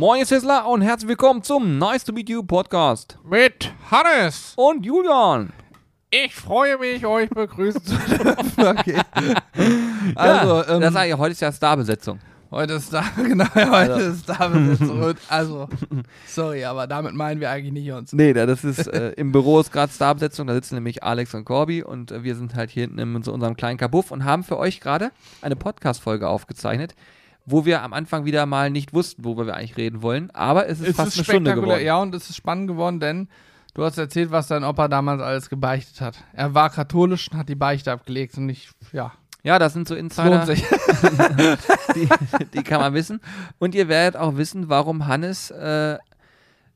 Moin, ihr Sizzler und herzlich willkommen zum Nice to Meet You Podcast. Mit Hannes. Und Julian. Ich freue mich, euch begrüßen zu dürfen. Okay. Also, ja, ähm, das ich, heute ist ja Starbesetzung. Heute ist da, genau, heute also. ist Starbesetzung. also, sorry, aber damit meinen wir eigentlich nicht uns. Nee, das ist, äh, im Büro ist gerade Starbesetzung, da sitzen nämlich Alex und Corby und äh, wir sind halt hier hinten in so unserem kleinen Kabuff und haben für euch gerade eine Podcast-Folge aufgezeichnet, wo wir am Anfang wieder mal nicht wussten, worüber wir eigentlich reden wollen, aber es ist es fast ist eine Stunde geworden. Ja, und es ist spannend geworden, denn du hast erzählt, was dein Opa damals alles gebeichtet hat. Er war katholisch und hat die Beichte abgelegt und ich, ja, ja, das sind so Insider. die, die, kann man wissen. Und ihr werdet auch wissen, warum Hannes, äh,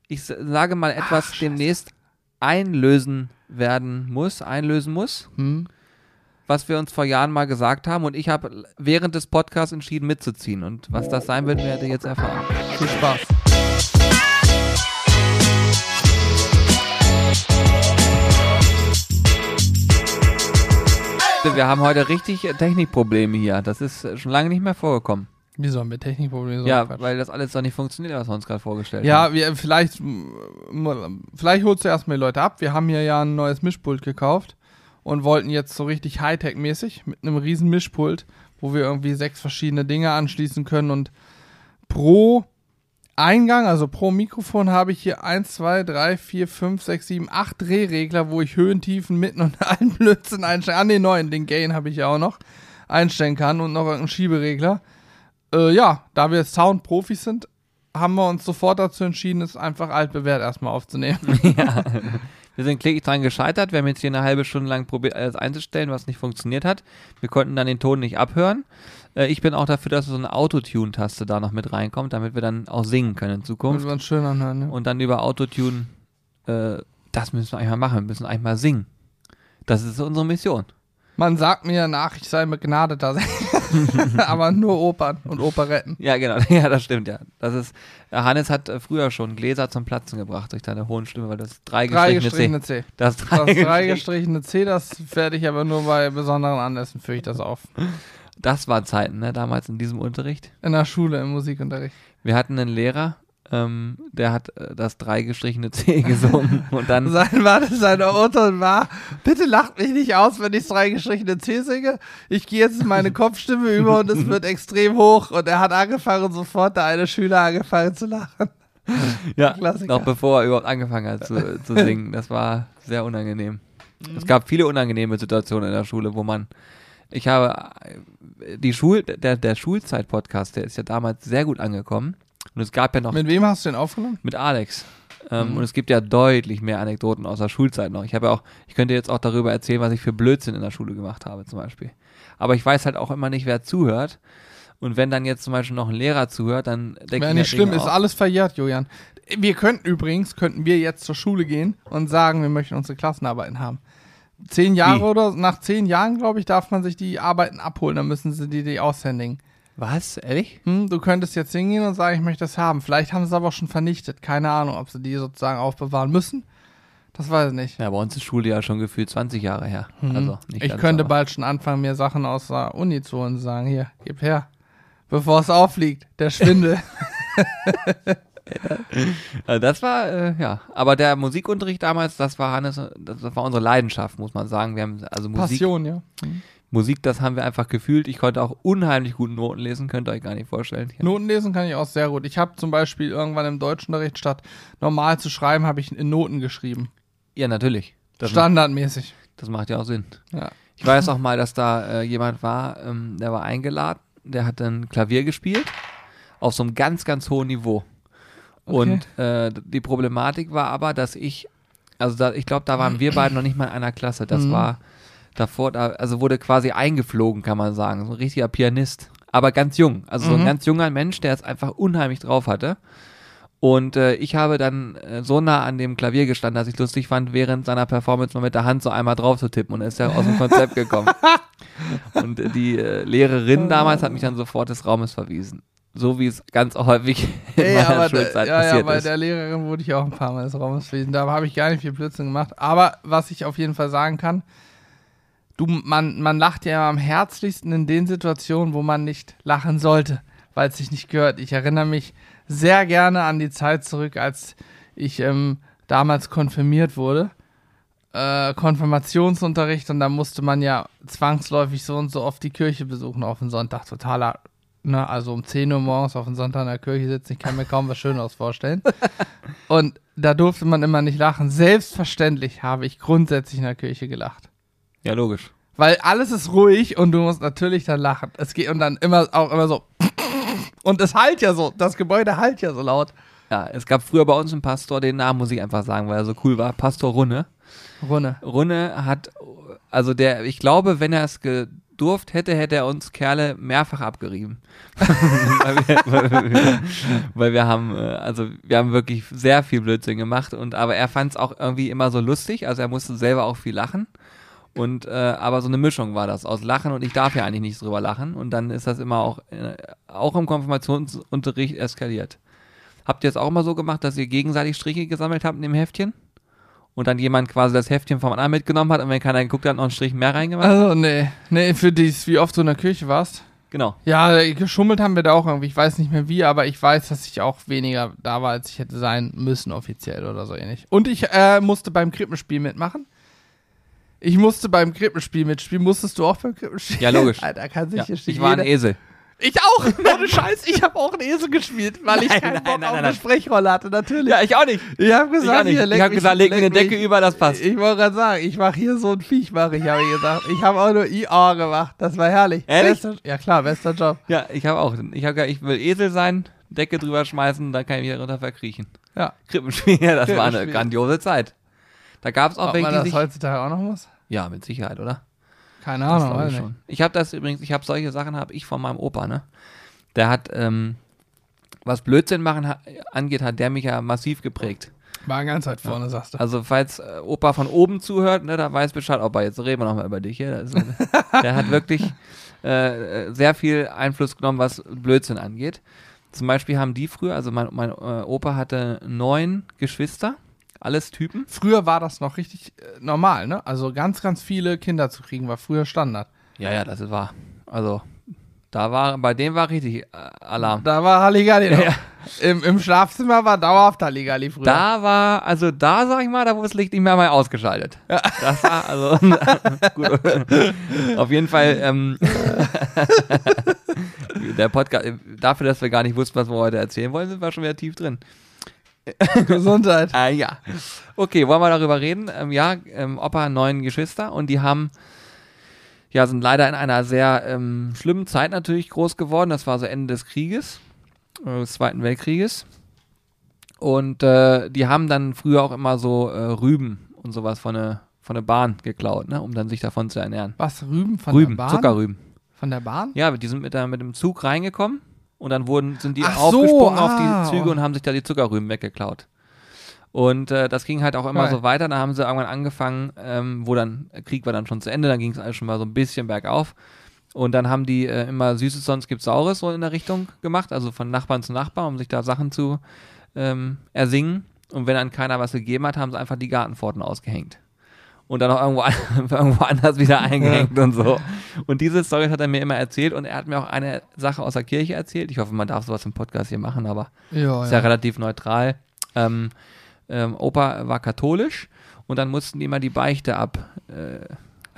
ich sage mal, etwas Ach, demnächst einlösen werden muss, einlösen muss. Hm. Was wir uns vor Jahren mal gesagt haben. Und ich habe während des Podcasts entschieden mitzuziehen. Und was das sein wird, werdet ihr jetzt erfahren. Viel Spaß. Wir haben heute richtig Technikprobleme hier. Das ist schon lange nicht mehr vorgekommen. Wieso haben wir Technikprobleme? So ja, weil das alles doch nicht funktioniert, was wir uns gerade vorgestellt ja, haben. Ja, vielleicht, vielleicht holst du erstmal die Leute ab. Wir haben hier ja ein neues Mischpult gekauft und wollten jetzt so richtig Hightech-mäßig mit einem riesen Mischpult, wo wir irgendwie sechs verschiedene Dinge anschließen können und pro Eingang, also pro Mikrofon habe ich hier 1, 2, 3, 4, 5, 6, 7, 8 Drehregler, wo ich Höhen, Tiefen, Mitten und allen Blödsinn einstellen. An den neuen, den Gain habe ich ja auch noch, einstellen kann und noch einen Schieberegler. Äh, ja, da wir Sound-Profis sind, haben wir uns sofort dazu entschieden, es einfach altbewährt erstmal aufzunehmen. ja. Wir sind kläglich dran gescheitert. Wir haben jetzt hier eine halbe Stunde lang probiert, alles einzustellen, was nicht funktioniert hat. Wir konnten dann den Ton nicht abhören. Äh, ich bin auch dafür, dass so eine Autotune-Taste da noch mit reinkommt, damit wir dann auch singen können in Zukunft. Uns schön anhören, ne? Und dann über Autotune, äh, das müssen wir eigentlich mal machen. Wir müssen eigentlich mal singen. Das ist unsere Mission. Man sagt mir nach, ich sei begnadeter Sänger. aber nur Opern und Operetten. Ja, genau. Ja, das stimmt, ja. Das ist, äh, Hannes hat äh, früher schon Gläser zum Platzen gebracht durch deine hohen Stimme, weil das drei, drei gestrichene C. C. Das drei, das drei gestrichene C, das werde ich aber nur bei besonderen Anlässen, führe ich das auf. Das waren Zeiten, ne, damals in diesem Unterricht. In der Schule, im Musikunterricht. Wir hatten einen Lehrer, ähm, der hat äh, das drei gestrichene C gesungen und dann. Sein, war das seine Urteil war, bitte lacht mich nicht aus, wenn ich das drei gestrichene C singe. Ich gehe jetzt meine Kopfstimme über und es wird extrem hoch. Und er hat angefangen, sofort der eine Schüler angefangen zu lachen. Ja, Klassiker. noch bevor er überhaupt angefangen hat zu, zu singen. Das war sehr unangenehm. Mhm. Es gab viele unangenehme Situationen in der Schule, wo man ich habe äh, die Schul, der, der Schulzeit-Podcast, der ist ja damals sehr gut angekommen. Und es gab ja noch. Mit wem hast du den aufgenommen? Mit Alex. Ähm, mhm. Und es gibt ja deutlich mehr Anekdoten aus der Schulzeit noch. Ich habe ja auch, ich könnte jetzt auch darüber erzählen, was ich für Blödsinn in der Schule gemacht habe, zum Beispiel. Aber ich weiß halt auch immer nicht, wer zuhört. Und wenn dann jetzt zum Beispiel noch ein Lehrer zuhört, dann denke ich mir. nicht schlimm, ist alles verjährt, Julian. Wir könnten übrigens, könnten wir jetzt zur Schule gehen und sagen, wir möchten unsere Klassenarbeiten haben. Zehn Jahre Wie? oder nach zehn Jahren, glaube ich, darf man sich die Arbeiten abholen. Dann müssen sie die, die aushändigen. Was? Ehrlich? Hm, du könntest jetzt hingehen und sagen, ich möchte das haben. Vielleicht haben sie es aber auch schon vernichtet. Keine Ahnung, ob sie die sozusagen aufbewahren müssen. Das weiß ich nicht. Ja, bei uns ist Schule ja schon gefühlt 20 Jahre her. Mhm. Also ich könnte aber. bald schon anfangen, mir Sachen aus der Uni zu holen und sagen, hier, gib her. Bevor es auffliegt, der Schwindel. also das war, äh, ja. Aber der Musikunterricht damals, das war Hannes, das war unsere Leidenschaft, muss man sagen. Wir haben also Musik. Passion, ja. Mhm. Musik, das haben wir einfach gefühlt. Ich konnte auch unheimlich gut Noten lesen, könnt ihr euch gar nicht vorstellen. Ja. Noten lesen kann ich auch sehr gut. Ich habe zum Beispiel irgendwann im Deutschunterricht statt normal zu schreiben, habe ich in Noten geschrieben. Ja, natürlich. Das Standardmäßig. Macht, das macht ja auch Sinn. Ja. Ich weiß auch mal, dass da äh, jemand war, ähm, der war eingeladen, der hat dann Klavier gespielt auf so einem ganz, ganz hohen Niveau. Okay. Und äh, die Problematik war aber, dass ich, also da, ich glaube, da waren wir beide noch nicht mal in einer Klasse. Das mhm. war davor, da, also wurde quasi eingeflogen, kann man sagen. So ein richtiger Pianist. Aber ganz jung. Also mhm. so ein mhm. ganz junger Mensch, der es einfach unheimlich drauf hatte. Und äh, ich habe dann äh, so nah an dem Klavier gestanden, dass ich lustig fand, während seiner Performance mal mit der Hand so einmal drauf zu tippen und er ist ja aus dem Konzept gekommen. und äh, die äh, Lehrerin damals hat mich dann sofort des Raumes verwiesen so wie es ganz häufig in Ey, meiner aber Schulzeit ja, passiert ja, bei ist. der Lehrerin wurde ich auch ein paar Mal des Raumes gewesen. Da habe ich gar nicht viel Blödsinn gemacht. Aber was ich auf jeden Fall sagen kann, du, man, man lacht ja am herzlichsten in den Situationen, wo man nicht lachen sollte, weil es sich nicht gehört. Ich erinnere mich sehr gerne an die Zeit zurück, als ich ähm, damals konfirmiert wurde. Äh, Konfirmationsunterricht und da musste man ja zwangsläufig so und so oft die Kirche besuchen auf den Sonntag. Totaler, ne, also um 10 Uhr morgens auf den Sonntag in der Kirche sitzen, ich kann mir kaum was Schöneres vorstellen. und da durfte man immer nicht lachen. Selbstverständlich habe ich grundsätzlich in der Kirche gelacht. Ja, logisch. Weil alles ist ruhig und du musst natürlich dann lachen. Es geht und dann immer auch immer so. Und es halt ja so. Das Gebäude halt ja so laut. Ja, es gab früher bei uns einen Pastor, den Namen muss ich einfach sagen, weil er so cool war. Pastor Runne. Runne. Runne hat, also der, ich glaube, wenn er es gedurft hätte, hätte er uns Kerle mehrfach abgerieben. weil, wir, weil, wir, weil wir haben, äh, also wir haben wirklich sehr viel Blödsinn gemacht und aber er fand es auch irgendwie immer so lustig, also er musste selber auch viel lachen. Und äh, aber so eine Mischung war das aus Lachen und ich darf ja eigentlich nicht drüber lachen und dann ist das immer auch äh, auch im Konfirmationsunterricht eskaliert. Habt ihr es auch mal so gemacht, dass ihr gegenseitig Striche gesammelt habt in dem Heftchen? Und dann jemand quasi das Heftchen vom anderen mitgenommen hat und wenn keiner geguckt hat, noch einen Strich mehr reingemacht? Also, nee. Nee, für dies, wie oft du in der Kirche warst. Genau. Ja, geschummelt haben wir da auch irgendwie. Ich weiß nicht mehr wie, aber ich weiß, dass ich auch weniger da war, als ich hätte sein müssen, offiziell oder so ähnlich. Und ich äh, musste beim Krippenspiel mitmachen. Ich musste beim Krippenspiel mitspielen. Musstest du auch beim Krippenspiel? Ja, logisch. Alter, kann sich Ja, hier ich war ein Esel. Ich auch, ohne Scheiß, ich habe auch einen Esel gespielt, weil ich Nein, keinen nein, Bock nein, auf eine. Sprechrolle hatte, natürlich. Ja, ich auch nicht. ich habe Ich, gesagt, leck ich habe gesagt, leg mir eine Decke über, das passt. Ich wollte gerade sagen, ich mache hier so ein Viech, mache ich, habe ich gesagt. Ich habe auch nur IA gemacht, das war herrlich. Ehrlich? Bester, ja klar, bester Job. Ja, ich habe auch. Ich habe ich will Esel sein, Decke drüber schmeißen, dann kann ich mich runter verkriechen. Ja. Krippenspiel, ja, das war eine Krippenspiel. grandiose Zeit. Da gab es auch Ob welche, man das heutzutage auch noch muss? Ja, mit Sicherheit, oder? Keine Das Ahnung, ich schon. Ich habe das übrigens, ich habe solche Sachen habe ich von meinem Opa, ne? Der hat, ähm, was Blödsinn machen ha angeht, hat der mich ja massiv geprägt. War ganz weit vorne, sagst du. Also falls äh, Opa von oben zuhört, ne, da weiß Bescheid. Opa, jetzt reden wir nochmal über dich hier. Ist, der hat wirklich äh, äh, sehr viel Einfluss genommen, was Blödsinn angeht. Zum Beispiel haben die früher, also mein, mein äh, Opa hatte neun Geschwister, alles Typen. Früher war das noch richtig äh, normal, ne? Also ganz, ganz viele Kinder zu kriegen, war früher Standard. Ja, ja, das wahr. Also da war, bei dem war richtig äh, Alarm. Da war Halligalli noch. Ja. Im, Im Schlafzimmer war dauerhaft Halligalli früher. Da war, also da sag ich mal, da wurde das Licht nicht mehr mal ausgeschaltet. Das war also gut. Auf jeden Fall ähm, der Podcast, dafür, dass wir gar nicht wussten, was wir heute erzählen wollen, sind wir schon wieder tief drin. Gesundheit. Ah ja. Okay, wollen wir darüber reden? Ähm, ja, ähm, Opa neun Geschwister und die haben ja sind leider in einer sehr ähm, schlimmen Zeit natürlich groß geworden. Das war so Ende des Krieges, äh, des Zweiten Weltkrieges. Und äh, die haben dann früher auch immer so äh, Rüben und sowas von der von der Bahn geklaut, ne, um dann sich davon zu ernähren. Was, Rüben von Rüben, der Bahn? Zuckerrüben. Von der Bahn? Ja, die sind mit, der, mit dem Zug reingekommen und dann wurden, sind die Ach so, aufgesprungen auf ah. die Züge und haben sich da die Zuckerrüben weggeklaut. Und äh, das ging halt auch immer Geil. so weiter. Da haben sie irgendwann angefangen, ähm, wo dann, Krieg war dann schon zu Ende, dann ging es alles schon mal so ein bisschen bergauf. Und dann haben die äh, immer Süßes, sonst gibt's Saures so in der Richtung gemacht, also von Nachbarn zu Nachbarn, um sich da Sachen zu ähm, ersingen. Und wenn dann keiner was gegeben hat, haben sie einfach die Gartenpforten ausgehängt. Und dann auch irgendwo, irgendwo anders wieder eingehängt und so. Und diese Story hat er mir immer erzählt und er hat mir auch eine Sache aus der Kirche erzählt. Ich hoffe, man darf sowas im Podcast hier machen, aber Ja, ist ja relativ neutral. Ähm, ähm, Opa war katholisch und dann mussten die immer die Beichte ab. Äh,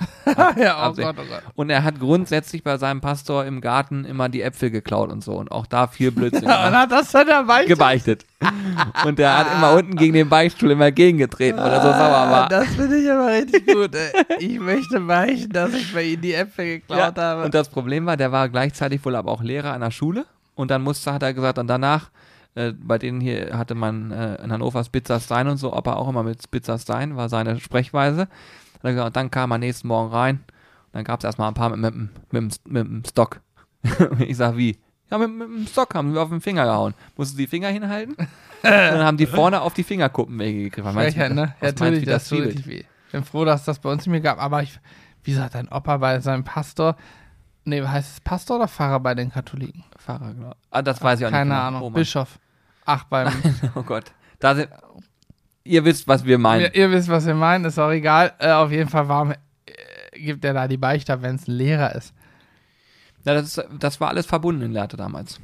ja, oh. Gott, oh Gott. und er hat grundsätzlich bei seinem Pastor im Garten immer die Äpfel geklaut und so und auch da viel Blödsinn Ja, und gemacht. hat das dann dabei? gebeichtet. Und der hat immer unten gegen den Beichtstuhl immer gegengetreten, weil er so sauer war. Ah, Das finde ich aber richtig gut. ey. Ich möchte beichten, dass ich bei Ihnen die Äpfel geklaut Ja, habe. und das Problem war, der war gleichzeitig wohl aber auch Lehrer an der Schule und dann musste, hat er gesagt, und danach, äh, bei denen hier hatte man äh, in Hannover Spitzer Stein und so, ob er auch immer mit Spitzer Stein, war seine Sprechweise. Und dann kam er nächsten Morgen rein, dann gab es erstmal ein paar mit, mit, dem- mit, mit dem Stock. ich sag, wie? Ja, mit, mit dem Stock haben wir auf den Finger gehauen. Mussten die Finger hinhalten? und dann haben die vorne auf die Fingerkuppen wege gegriffen. Meinst du, Frechheit, ne? Ja, natürlich, das tut richtig weh. Ich bin froh, dass das bei uns nicht mehr gab. Aber ich, wie sagt dein Opa bei seinem Pastor? Nee, heißt es Pastor oder Pfarrer bei den Katholiken? Pfarrer, genau. Ah, das weiß ich auch Keine nicht. genau. Ahnung. Oh. Bischof. Ach, beim. oh Gott. Da sind, ihr wisst, was wir meinen. ihr, ihr wisst, was wir meinen, ist auch egal. Äh, auf jeden Fall warum, äh, gibt er da die Beichte, wenn es ein Lehrer ist. Ja, das, ist, das war alles verbunden in Lehrte damals.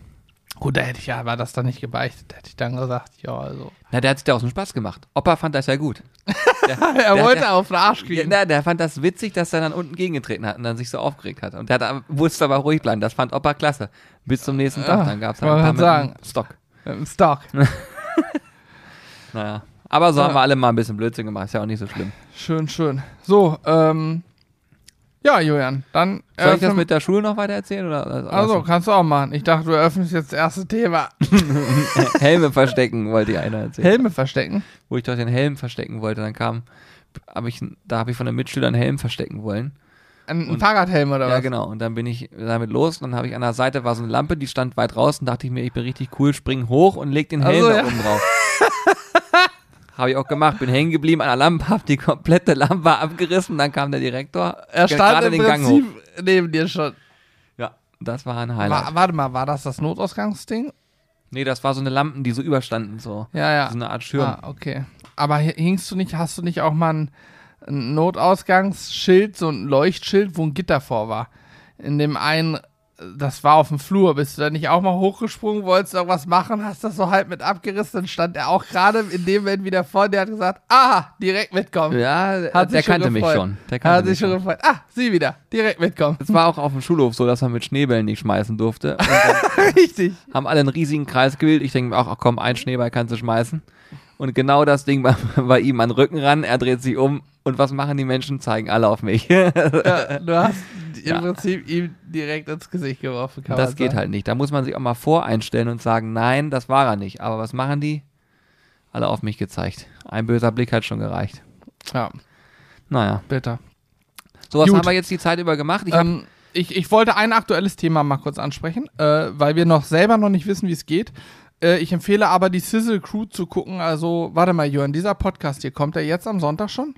Gut, da hätte ich ja, war das dann nicht gebeichtet, hätte ich dann gesagt, ja, also. Na, der hat sich da auch so einen Spaß gemacht. Opa fand das ja gut. Der, er wollte der- auf den Arsch kriegen. na, der fand das witzig, dass er dann unten gegengetreten hat und dann sich so aufgeregt hat. Und der hat, musste aber ruhig bleiben. Das fand Opa klasse. Bis zum nächsten Tag. Dann gab es halt ein paar mit dem Stock. Stock. Naja. Aber so Ja. haben wir alle mal ein bisschen Blödsinn gemacht. Ist ja auch nicht so schlimm. Schön, schön. So, ähm, ja, Julian, dann. Soll ich das mit der Schule noch weiter erzählen? Oder, oder Also, kannst du auch machen. Ich dachte, du eröffnest jetzt das erste Thema. Helme verstecken, wollte ich einer erzählen. Helme verstecken. Wo ich doch den Helm verstecken wollte. Dann kam, hab ich, da habe ich von den Mitschülern einen Helm verstecken wollen. Ein, Und- Fahrradhelm oder Ja, was? genau. Und dann bin ich damit los und dann habe ich an der Seite war so eine Lampe, die stand weit draußen. Dachte ich mir, ich bin richtig cool, spring hoch und leg den Helm so, da ja. oben drauf. habe ich auch gemacht. Bin hängen geblieben an der Lampe, hab die komplette Lampe abgerissen. Dann kam der Direktor. Er stand im den Gang hoch. Neben dir schon. Ja, das war ein Highlight. Wa warte mal, war das das Notausgangsding? nee, das war so eine Lampen, die so überstanden so. Ja, ja. So eine Art Schirm. Ah, okay. Aber hi- hingst du nicht, hast du nicht auch mal ein, ein Notausgangsschild, so ein Leuchtschild, wo ein Gitter vor war? In dem einen, das war auf dem Flur, bist du da nicht auch mal hochgesprungen, wolltest irgendwas machen, hast das so halb mit abgerissen, dann stand er auch gerade in dem Moment wieder vor dir, hat gesagt, ah, direkt mitkommen. Ja, Hat der sich kannte mich schon. Der kannte Hat sich mich schon schon. gefreut. Ah, sie wieder, direkt mitkommen. Es war auch auf dem Schulhof so, dass man mit Schneebällen nicht schmeißen durfte. Richtig. haben alle einen riesigen Kreis gewählt. Ich denke mir auch, ach komm, ein Schneeball kannst du schmeißen. Und genau das Ding war bei ihm an den Rücken ran. Er dreht sich um. Und was machen die Menschen? Zeigen alle auf mich. Ja, du hast Ja. im Prinzip ihm direkt ins Gesicht geworfen. Kann das geht sagen. halt nicht. Da muss man sich auch mal voreinstellen und sagen, nein, das war er nicht. Aber was machen die? Alle auf mich gezeigt. Ein böser Blick hat schon gereicht. Ja, Naja, bitter. sowas Gut. haben wir jetzt die Zeit über gemacht. Ich Ähm, ich, ich wollte ein aktuelles Thema mal kurz ansprechen, äh, weil wir noch selber noch nicht wissen, wie es geht. Äh, ich empfehle aber die Sizzle Crew zu gucken. Also, warte mal, Jörn, dieser Podcast hier, kommt der jetzt am Sonntag schon?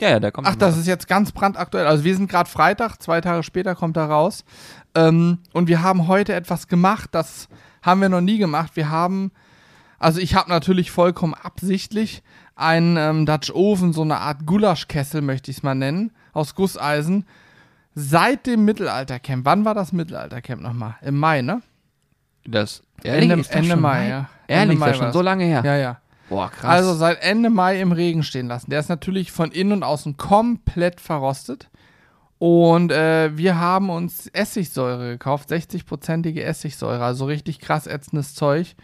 Ja, ja, der kommt. Ach, das ist jetzt ganz brandaktuell. Also, wir sind gerade Freitag, zwei Tage später kommt er raus. Ähm, und wir haben heute etwas gemacht, das haben wir noch nie gemacht. Wir haben, also ich habe natürlich vollkommen absichtlich einen ähm, Dutch Oven, so eine Art Gulaschkessel, möchte ich es mal nennen, aus Gusseisen. Seit dem Mittelaltercamp. Wann war das Mittelaltercamp nochmal? Im Mai, ne? das Ende, ist das Ende schon Mai, ja. Ehrlich, Ende Mai das ist schon war's. so lange her. Ja, ja. Boah, krass. Also seit Ende Mai im Regen stehen lassen. Der ist natürlich von innen und außen komplett verrostet. Und äh, wir haben uns Essigsäure gekauft, 60-prozentige Essigsäure, also richtig krass ätzendes Zeug.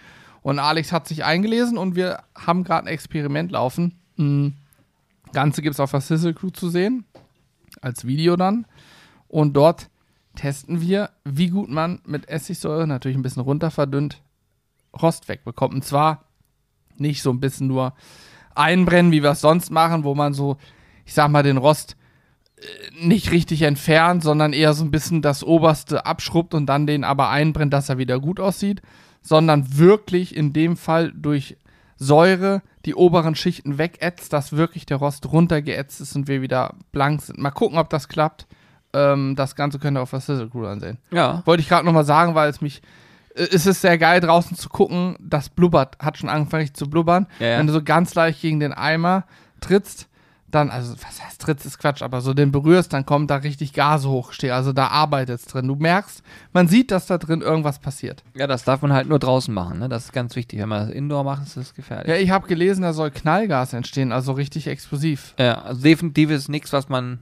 Und Alex hat sich eingelesen und wir haben gerade ein Experiment laufen. Mhm. Ganze gibt es auf der Sizzle Crew zu sehen, als Video dann. Und dort testen wir, wie gut man mit Essigsäure, natürlich ein bisschen runter verdünnt, Rost wegbekommt. Und zwar nicht so ein bisschen nur einbrennen, wie wir es sonst machen, wo man so, ich sag mal, den Rost äh, nicht richtig entfernt, sondern eher so ein bisschen das Oberste abschrubbt und dann den aber einbrennt, dass er wieder gut aussieht, sondern wirklich in dem Fall durch Säure die oberen Schichten wegätzt, dass wirklich der Rost runtergeätzt ist und wir wieder blank sind. Mal gucken, ob das klappt. Ähm, das Ganze könnt ihr auf der Sizzle Crew ansehen. ja. Wollte ich gerade nochmal sagen, weil es mich. Äh, Es ist sehr geil, draußen zu gucken. Das blubbert, hat schon angefangen zu blubbern. Ja, ja. Wenn du so ganz leicht gegen den Eimer trittst, dann, also was heißt trittst, ist Quatsch, aber so den berührst, dann kommt da richtig Gase hochstehen. Also da arbeitet es drin. Du merkst, man sieht, dass da drin irgendwas passiert. Ja, das darf man halt nur draußen machen, ne? Das ist ganz wichtig. Wenn man das Indoor macht, ist das gefährlich. Ja, ich habe gelesen, da soll Knallgas entstehen, also richtig explosiv. Ja, also definitiv ist nichts, was man.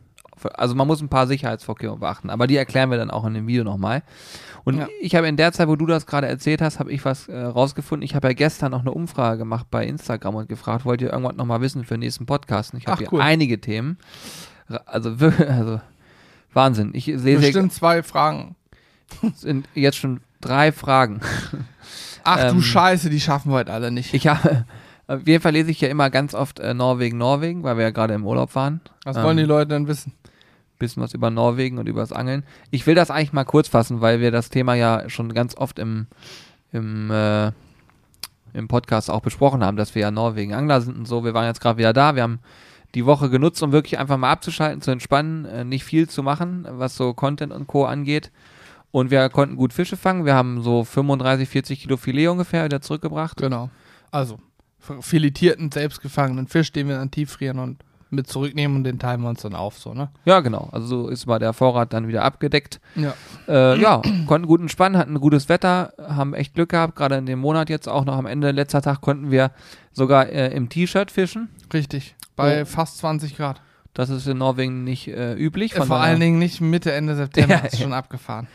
Also man muss ein paar Sicherheitsvorkehrungen beachten, aber die erklären wir dann auch in dem Video nochmal. Und Ja. ich habe in der Zeit, wo du das gerade erzählt hast, habe ich was äh, rausgefunden. Ich habe ja gestern noch eine Umfrage gemacht bei Instagram und gefragt, wollt ihr irgendwas nochmal wissen für den nächsten Podcast? Und ich habe hier cool. einige Themen. Also wirklich, also Wahnsinn. Ich sehe hier Bestimmt zwei Fragen. sind jetzt schon drei Fragen. Ach du Ähm, Scheiße, die schaffen wir heute alle nicht. Ich habe, auf jeden Fall lese ich ja immer ganz oft äh, Norwegen, Norwegen, weil wir ja gerade im Urlaub waren. Was ähm, wollen die Leute denn wissen? Bisschen was über Norwegen und über das Angeln. Ich will das eigentlich mal kurz fassen, weil wir das Thema ja schon ganz oft im, im, äh, im Podcast auch besprochen haben, dass wir ja Norwegen Angler sind und so. Wir waren jetzt gerade wieder da. Wir haben die Woche genutzt, um wirklich einfach mal abzuschalten, zu entspannen, äh, nicht viel zu machen, was so Content und Co. angeht. Und wir konnten gut Fische fangen. Wir haben so 35, 40 Kilo Filet ungefähr wieder zurückgebracht. Genau. Also, filetierten, selbstgefangenen Fisch, den wir dann tieffrieren und mit zurücknehmen und den teilen wir uns dann auf, so, ne? Ja, genau. Also so ist mal der Vorrat dann wieder abgedeckt. Ja. Äh, ja, konnten gut entspannen, hatten gutes Wetter, haben echt Glück gehabt. Gerade in dem Monat jetzt auch noch am Ende, letzter Tag, konnten wir sogar äh, im T-Shirt fischen. Richtig. Bei Oh. fast 20 Grad. Das ist in Norwegen nicht äh, üblich. Äh, Vor allen Dingen nicht Mitte, Ende September, Ja, ist schon abgefahren.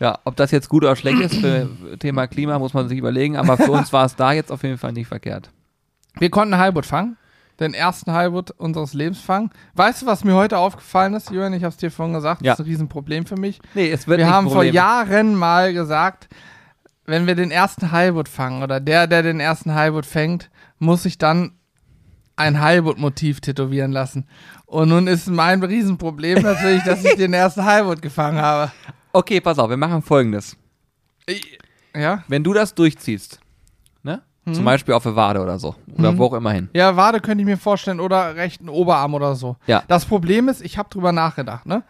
Ja, ob das jetzt gut oder schlecht ist für Thema Klima, muss man sich überlegen. Aber für uns war es da jetzt auf jeden Fall nicht verkehrt. Wir konnten Heilbutt fangen. Den ersten Heilbutt unseres Lebens fangen. Weißt du, was mir heute aufgefallen ist, Julian? Ich habe es dir vorhin gesagt. Ja. Das ist ein Riesenproblem für mich. Nee, es wird Wir nicht haben ein vor Problem. Jahren mal gesagt, wenn wir den ersten Heilbutt fangen oder der, der den ersten Heilbutt fängt, muss sich dann ein Heilbutt-Motiv tätowieren lassen. Und nun ist mein Riesenproblem natürlich, dass ich den ersten Heilbutt gefangen habe. Okay, pass auf, wir machen folgendes. Ja? Wenn du das durchziehst, ne? Zum Beispiel auf der Wade oder so. Oder Mhm. wo auch immer hin. Ja, Wade könnte ich mir vorstellen oder rechten Oberarm oder so. Ja. Das Problem ist, ich habe drüber nachgedacht, ne?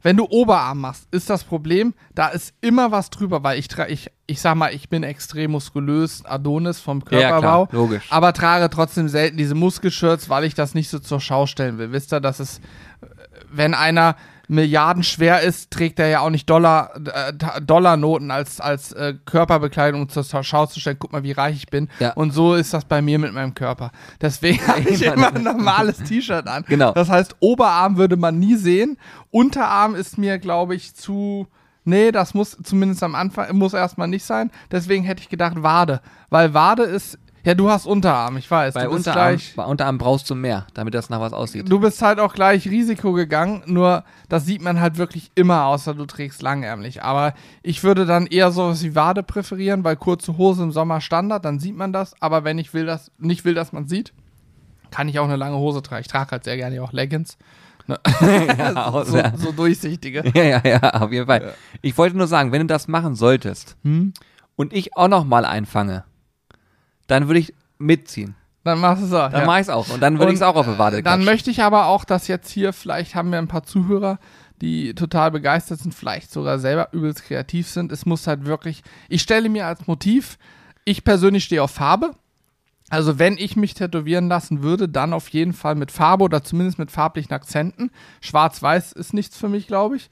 Wenn du Oberarm machst, ist das Problem, da ist immer was drüber, weil ich ich, ich sag mal, ich bin extrem muskulös, Adonis vom Ja, ja, Körperbau, klar, logisch. aber trage trotzdem selten diese Muskelshirts, weil ich das nicht so zur Schau stellen will. Wisst ihr, dass es, äh, wenn einer milliardenschwer ist, trägt er ja auch nicht Dollar, äh, Dollarnoten als, als äh, Körperbekleidung zur Schau zu stellen. Guck mal, wie reich ich bin. Ja. Und so ist das bei mir mit meinem Körper. Deswegen habe ich immer ein normales T-Shirt an. Genau. Das heißt, Oberarm würde man nie sehen. Unterarm ist mir, glaube ich, zu. Nee, das muss zumindest am Anfang, muss erstmal nicht sein. Deswegen hätte ich gedacht Wade. Weil Wade ist. Ja, du hast Unterarm, ich weiß. Bei Unterarm, gleich. bei Unterarm brauchst du mehr, damit das nach was aussieht. Du bist halt auch gleich Risiko gegangen, nur das sieht man halt wirklich immer, außer du trägst langärmlich. Aber ich würde dann eher sowas wie Wade präferieren, weil kurze Hose im Sommer Standard, dann sieht man das. Aber wenn ich will, dass, nicht will, dass man sieht, kann ich auch eine lange Hose tragen. Ich trage halt sehr gerne auch Leggings. ja, auch So, so durchsichtige. ja, ja, ja, auf jeden Fall. Ich wollte nur sagen, wenn du das machen solltest Hm? und ich auch noch mal einfange, dann würde ich mitziehen. Dann machst du es auch. Dann ja. mach ich es auch. Und dann würde ich es auch auf der Wade Dann klatschen. möchte ich aber auch, dass jetzt hier, vielleicht haben wir ein paar Zuhörer, die total begeistert sind, vielleicht sogar selber übelst kreativ sind. Es muss halt wirklich, ich stelle mir als Motiv, ich persönlich stehe auf Farbe. Also wenn ich mich tätowieren lassen würde, dann auf jeden Fall mit Farbe oder zumindest mit farblichen Akzenten. Schwarz-Weiß ist nichts für mich, glaube ich.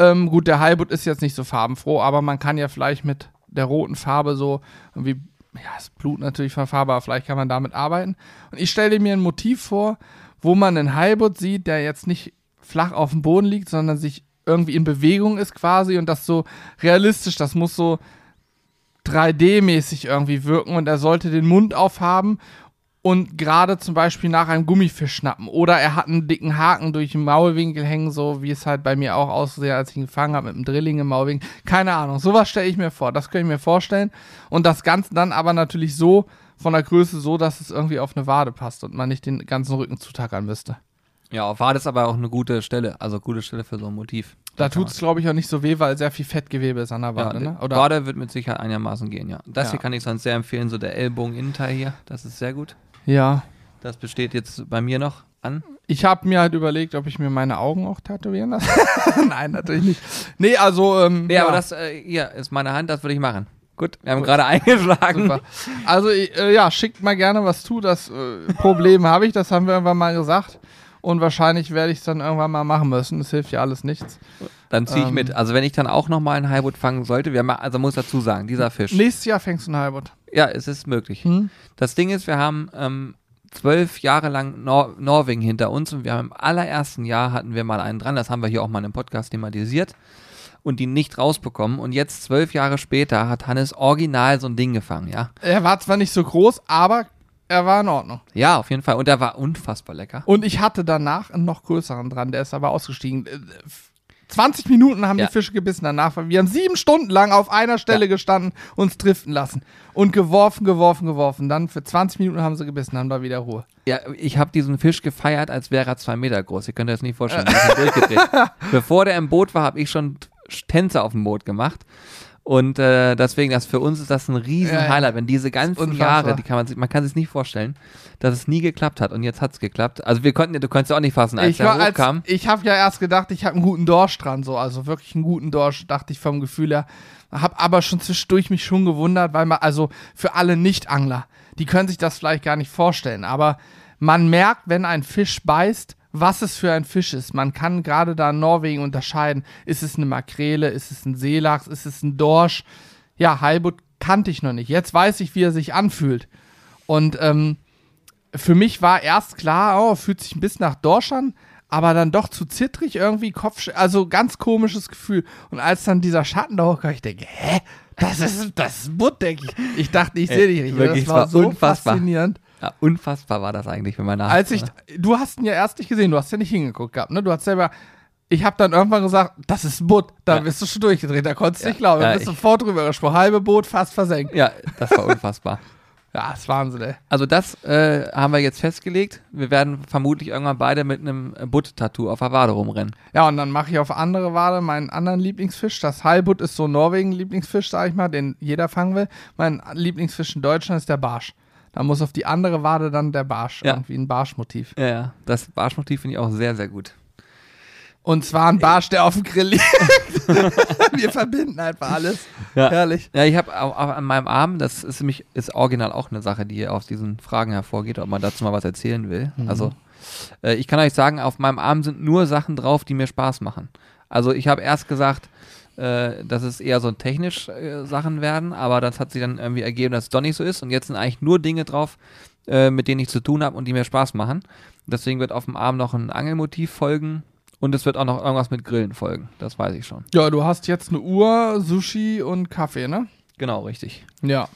Ähm, gut, der Heilbutt ist jetzt nicht so farbenfroh, aber man kann ja vielleicht mit der roten Farbe so irgendwie, ja, das Blut natürlich aber vielleicht kann man damit arbeiten. Und ich stelle mir ein Motiv vor, wo man einen Heilbutt sieht, der jetzt nicht flach auf dem Boden liegt, sondern sich irgendwie in Bewegung ist quasi und das so realistisch, das muss so 3D-mäßig irgendwie wirken und er sollte den Mund aufhaben und gerade zum Beispiel nach einem Gummifisch schnappen. Oder er hat einen dicken Haken durch den Maulwinkel hängen, so wie es halt bei mir auch aussieht, als ich ihn gefangen habe mit einem Drilling im Maulwinkel. Keine Ahnung, sowas stelle ich mir vor, das könnte ich mir vorstellen. Und das Ganze dann aber natürlich so, von der Größe so, dass es irgendwie auf eine Wade passt und man nicht den ganzen Rücken zutackern müsste. Ja, auf Wade ist aber auch eine gute Stelle. Also gute Stelle für so ein Motiv. Da tut es, glaube ich, auch nicht so weh, weil sehr viel Fettgewebe ist an der Ja, Wade, ne? Oder Wade wird mit Sicherheit einigermaßen gehen, ja. Das Ja. hier kann ich sonst sehr empfehlen, so der Ellbogen-Innenteil hier. Das ist sehr gut. Ja. Das besteht jetzt bei mir noch an. Ich habe mir halt überlegt, ob ich mir meine Augen auch tätowieren lasse. Nein, natürlich nicht. Nee, also, ähm, Nee, aber das äh, hier ist meine Hand, das würde ich machen. Gut, wir haben gerade eingeschlagen. Super. Also, äh, ja, schickt mal gerne was zu. Das äh, Problem habe ich, das haben wir irgendwann mal gesagt. Und wahrscheinlich werde ich es dann irgendwann mal machen müssen. Das hilft ja alles nichts. Dann ziehe ich Ähm. mit. Also wenn ich dann auch nochmal einen Highwood fangen sollte, wir also muss dazu sagen, dieser Fisch. Nächstes Jahr fängst du einen Halbert. Ja, es ist möglich. Hm? Das Ding ist, wir haben ähm, zwölf Jahre lang Nor Norwegen hinter uns und wir haben im allerersten Jahr hatten wir mal einen dran, das haben wir hier auch mal im Podcast thematisiert und die nicht rausbekommen und jetzt zwölf Jahre später hat Hannes original so ein Ding gefangen, ja. Er war zwar nicht so groß, aber er war in Ordnung. Ja, auf jeden Fall und der war unfassbar lecker. Und ich hatte danach einen noch größeren dran, der ist aber ausgestiegen. Äh, 20 Minuten haben Ja. die Fische gebissen danach. Wir haben sieben Stunden lang auf einer Stelle Ja. gestanden, uns driften lassen und geworfen, geworfen, geworfen. Dann für 20 Minuten haben sie gebissen, dann war wieder Ruhe. Ja, ich habe diesen Fisch gefeiert, als wäre er zwei Meter groß. Ihr könnt euch das nicht vorstellen. Bevor der im Boot war, habe ich schon Tänze auf dem Boot gemacht. Und äh, deswegen, das für uns ist das ein riesen Ja. Highlight, wenn diese ganzen. Jahre, die kann man sich, man kann sich nicht vorstellen, dass es nie geklappt hat und jetzt hat es geklappt. Also wir konnten, du konntest ja auch nicht fassen, als ich der hochkam. ich habe ja erst gedacht, ich habe einen guten Dorsch dran, so, also wirklich einen guten Dorsch, dachte ich vom Gefühl her. Hab aber schon zwischendurch mich schon gewundert, weil man, also für alle Nicht-Angler, die können sich das vielleicht gar nicht vorstellen, aber man merkt, wenn ein Fisch beißt, was es für ein Fisch ist. Man kann gerade da in Norwegen unterscheiden, ist es eine Makrele, ist es ein Seelachs, ist es ein Dorsch. Ja, Heilbutt kannte ich noch nicht. Jetzt weiß ich, wie er sich anfühlt. Und ähm, für mich war erst klar, oh, fühlt sich ein bisschen nach Dorsch an, aber dann doch zu zittrig irgendwie, Kopf, also ganz komisches Gefühl. Und als dann dieser Schatten da hochkam, ich denke, hä? Das ist, das ist Butt, denke ich. Ich dachte, ich sehe dich nicht. Wirklich, das war, war so unfassbar. faszinierend. Ja, unfassbar war das eigentlich, wenn man nach. Als ich, du hast ihn ja erst nicht gesehen, du hast ja nicht hingeguckt gehabt, ne? Du hast selber, ich habe dann irgendwann gesagt, das ist ein Boot. Da Ja. bist du schon durchgedreht, da konntest du Ja. nicht glauben. Da Ja, bist sofort drüber gesprochen. Halbe Boot, fast versenkt. ja, das war unfassbar. Ja, ist Wahnsinn, ey. Also das äh, haben wir jetzt festgelegt. Wir werden vermutlich irgendwann beide mit einem Butt-Tattoo auf der Wade rumrennen. Ja, und dann mache ich auf andere Wade meinen anderen Lieblingsfisch. Das Heilbutt ist so Norwegen-Lieblingsfisch, sag ich mal, den jeder fangen will. Mein Lieblingsfisch in Deutschland ist der Barsch. Da muss auf die andere Wade dann der Barsch, Ja. irgendwie ein Barschmotiv. Ja, ja. Das Barschmotiv finde ich auch sehr, sehr gut. Und zwar ein Barsch, der auf dem Grill liegt. Wir verbinden einfach alles. Ja. Herrlich. Ja, ich habe an meinem Arm, das ist nämlich ist original auch eine Sache, die aus diesen Fragen hervorgeht, ob man dazu mal was erzählen will. Mhm. Also äh, ich kann euch sagen, auf meinem Arm sind nur Sachen drauf, die mir Spaß machen. Also ich habe erst gesagt, äh, dass es eher so technisch äh, Sachen werden, aber das hat sich dann irgendwie ergeben, dass es doch nicht so ist und jetzt sind eigentlich nur Dinge drauf, äh, mit denen ich zu tun habe und die mir Spaß machen. Deswegen wird auf dem Arm noch ein Angelmotiv folgen und es wird auch noch irgendwas mit Grillen folgen. Das weiß ich schon. Ja, du hast jetzt eine Uhr, Sushi und Kaffee, ne? Genau, richtig. Ja.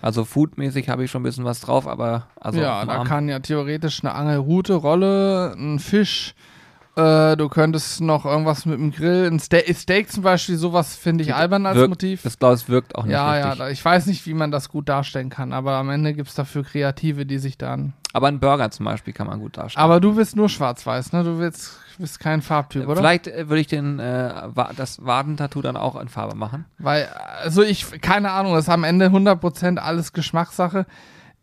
Also foodmäßig habe ich schon ein bisschen was drauf, aber also ja, da kann ja theoretisch eine Angelrute, Rolle, ein Fisch. Äh, du könntest noch irgendwas mit dem Grill, ein Steak, Steak zum Beispiel, sowas finde ich albern als wirkt, Motiv. Das glaube ich wirkt auch nicht Ja, ja, richtig. da, ich weiß nicht, wie man das gut darstellen kann, aber am Ende gibt es dafür Kreative, die sich dann. aber ein Burger zum Beispiel kann man gut darstellen. Aber du willst nur schwarz-weiß, ne? Du willst, bist kein Farbtyp, oder? Vielleicht äh, würde ich den äh, das Wadentattoo dann auch in Farbe machen. Weil, also ich, keine Ahnung, das ist am Ende 100% alles Geschmackssache.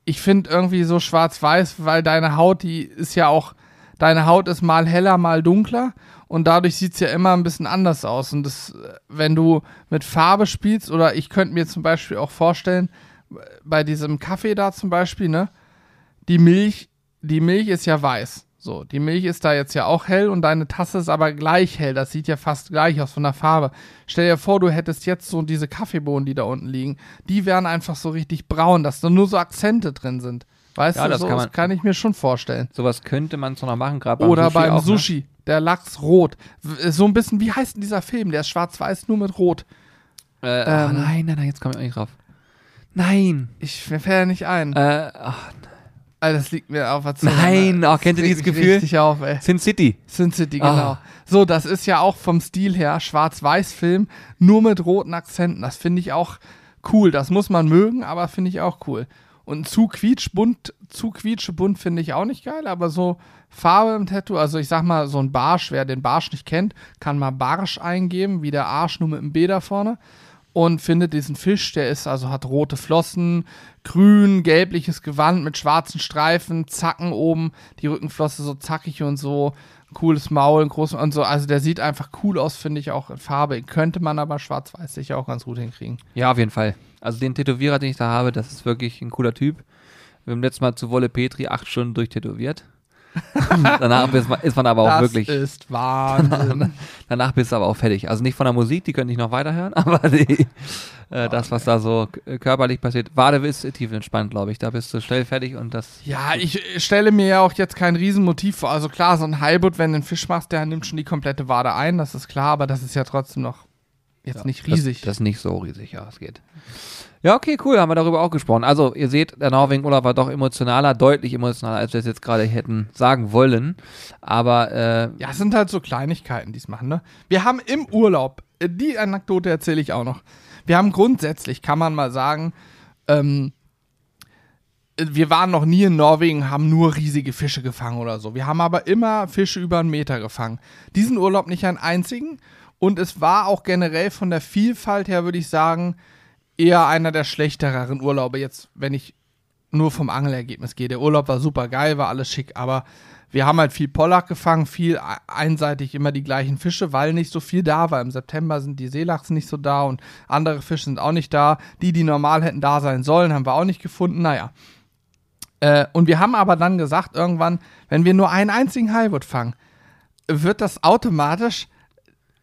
Ich finde irgendwie so schwarz-weiß, weil deine Haut, die ist ja auch, deine Haut ist mal heller, mal dunkler und dadurch sieht es ja immer ein bisschen anders aus. Und das, wenn du mit Farbe spielst, oder ich könnte mir zum Beispiel auch vorstellen, bei diesem Kaffee da zum Beispiel, ne, die Milch, die Milch ist ja weiß. So, die Milch ist da jetzt ja auch hell und deine Tasse ist aber gleich hell. Das sieht ja fast gleich aus von der Farbe. Stell dir vor, du hättest jetzt so diese Kaffeebohnen, die da unten liegen. Die wären einfach so richtig braun, dass da nur so Akzente drin sind. Weißt Ja, du, das so, kann man- kann ich mir schon vorstellen. Sowas könnte man zwar noch machen, gerade beim Oder Sushi beim auch, ne? Sushi, der Lachs rot. W- So ein bisschen, wie heißt denn dieser Film? Der ist schwarz-weiß, nur mit rot. Ne? Äh, ach, Ähm, nein, nein, nein, jetzt komme ich auch nicht drauf. Nein. Ich mir fällt ja nicht ein. Äh, ach, Alter, das liegt mir auf der Zunge. Nein, oh, kennt ihr dieses Gefühl? Richtig auf, ey. Sin City. Sin City, Ah. genau. So, das ist ja auch vom Stil her Schwarz-Weiß-Film, nur mit roten Akzenten. Das finde ich auch cool. Das muss man mögen, aber finde ich auch cool. Und zu quietschbunt, zu quietschebunt finde ich auch nicht geil, aber so Farbe im Tattoo, also ich sag mal, so ein Barsch, wer den Barsch nicht kennt, kann mal Barsch eingeben, wie der Arsch nur mit dem B da vorne und findet diesen Fisch, der ist also hat rote Flossen, grün, gelbliches Gewand mit schwarzen Streifen, Zacken oben, die Rückenflosse so zackig und so, cooles Maul, ein großes und so, also der sieht einfach cool aus, finde ich auch in Farbe. Könnte man aber schwarz-weiß sicher auch ganz gut hinkriegen. Ja, auf jeden Fall. Also den Tätowierer, den ich da habe, das ist wirklich ein cooler Typ. Wir haben letztes Mal zu Wolle Petri acht Stunden durchtätowiert. Danach ist man, ist man aber auch das wirklich. ist Wahnsinn. Danach bist du aber auch fertig. Also nicht von der Musik, die könnte ich noch weiterhören, aber die, äh, das, was da so k- körperlich passiert. Wade ist tief entspannt, glaube ich. Da bist du schnell fertig und das. ja, ich stelle mir ja auch jetzt kein Riesenmotiv vor. Also klar, so ein Heilbutt, wenn du einen Fisch machst, der nimmt schon die komplette Wade ein, das ist klar, aber das ist ja trotzdem noch jetzt nicht riesig. Das, das ist nicht so riesig, ja, es geht. Ja, okay, cool, haben wir darüber auch gesprochen. Also, ihr seht, der Norwegen-Urlaub war doch emotionaler, deutlich emotionaler, als wir es jetzt gerade hätten sagen wollen. Aber, äh, Ja, es sind halt so Kleinigkeiten, die es machen, ne? Wir haben im Urlaub, äh, die Anekdote erzähle ich auch noch. Wir haben grundsätzlich, kann man mal sagen, ähm, äh, wir waren noch nie in Norwegen, haben nur riesige Fische gefangen oder so. Wir haben aber immer Fische über einen Meter gefangen. Diesen Urlaub nicht einen einzigen. Und es war auch generell von der Vielfalt her, würde ich sagen, eher einer der schlechteren Urlaube. Jetzt, wenn ich nur vom Angelergebnis gehe. Der Urlaub war super geil, war alles schick, aber wir haben halt viel Pollack gefangen, viel e- einseitig immer die gleichen Fische, weil nicht so viel da war. Im September sind die Seelachsen nicht so da und andere Fische sind auch nicht da. Die, die normal hätten da sein sollen, haben wir auch nicht gefunden. Naja. Äh, und wir haben aber dann gesagt, irgendwann, wenn wir nur einen einzigen Highwood fangen, wird das automatisch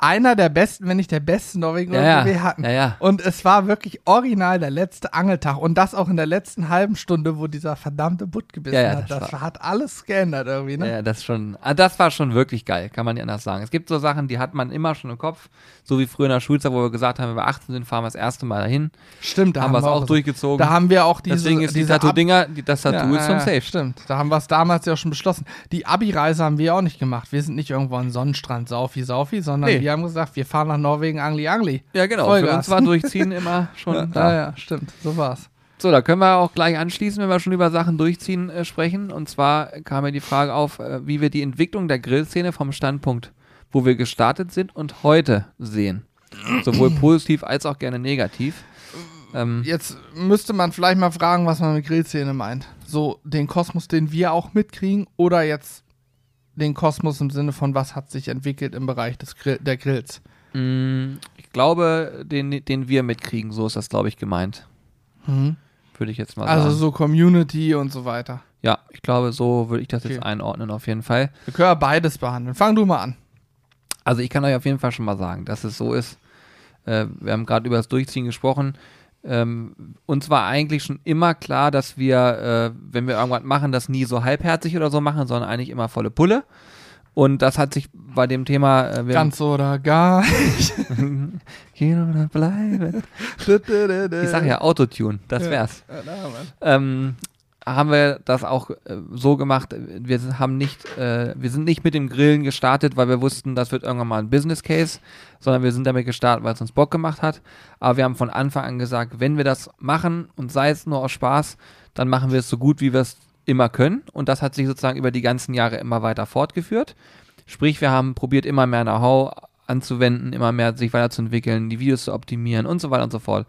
einer der besten, wenn nicht der beste Norwegen, Ja, den ja. wir hatten. Ja, ja. Und es war wirklich original der letzte Angeltag. Und das auch in der letzten halben Stunde, wo dieser verdammte Butt gebissen Ja, ja, hat. das Das war- hat alles geändert irgendwie, ne? Ja, das schon, ah, das war schon wirklich geil, kann man nicht anders sagen. Es gibt so Sachen, die hat man immer schon im Kopf, so wie früher in der Schulzeit, wo wir gesagt haben, wenn wir 18 sind, fahren wir das erste Mal dahin. Stimmt, da haben wir es auch so- durchgezogen. Da haben wir auch diese, Deswegen ist die diese Ab- Tattoo-Dinger, die- das Tattoo Ja, ist ja, Safe. Stimmt, da haben wir es damals ja schon beschlossen. Die Abi-Reise haben wir auch nicht gemacht. Wir sind nicht irgendwo an Sonnenstrand Saufi Saufi, sondern Nee. wir haben gesagt, wir fahren nach Norwegen Angli Angli. Ja, genau. Für Vollgas. uns war Durchziehen immer schon Ja, da. ja, ja, stimmt, so war's. So, da können wir auch gleich anschließen, wenn wir schon über Sachen durchziehen äh, sprechen. Und zwar kam mir die Frage auf, äh, wie wir die Entwicklung der Grillszene vom Standpunkt, wo wir gestartet sind und heute sehen. Sowohl positiv als auch gerne negativ. Ähm, Jetzt müsste man vielleicht mal fragen, was man mit Grillszene meint. So den Kosmos, den wir auch mitkriegen, oder jetzt den Kosmos im Sinne von, was hat sich entwickelt im Bereich des Grill der Grills. mh, ich glaube, den, den wir mitkriegen, so ist das, glaube ich, gemeint. Würde ich jetzt mal Also sagen. so Community und so weiter. Ja, ich glaube, so würde ich das jetzt Okay. einordnen, auf jeden Fall. Wir können ja beides behandeln. Fang du mal an. Also ich kann euch auf jeden Fall schon mal sagen, dass es so ist. Äh, wir haben gerade über das Durchziehen gesprochen. Ähm, uns war eigentlich schon immer klar, dass wir, äh, wenn wir irgendwas machen, das nie so halbherzig oder so machen, sondern eigentlich immer volle Pulle. Und das hat sich bei dem Thema, äh, Ganz oder gar nicht. gehen oder bleiben. Ich sag ja Autotune, das wär's. Ja, na, ähm, haben wir das auch äh, so gemacht. Wir haben nicht, äh, wir sind nicht mit dem Grillen gestartet, weil wir wussten, das wird irgendwann mal ein Business Case, sondern wir sind damit gestartet, weil es uns Bock gemacht hat. Aber wir haben von Anfang an gesagt, wenn wir das machen und sei es nur aus Spaß, dann machen wir es so gut, wie wir es immer können. Und das hat sich sozusagen über die ganzen Jahre immer weiter fortgeführt. Sprich, wir haben probiert, immer mehr Know-how anzuwenden, immer mehr sich weiterzuentwickeln, die Videos zu optimieren und so weiter und so fort.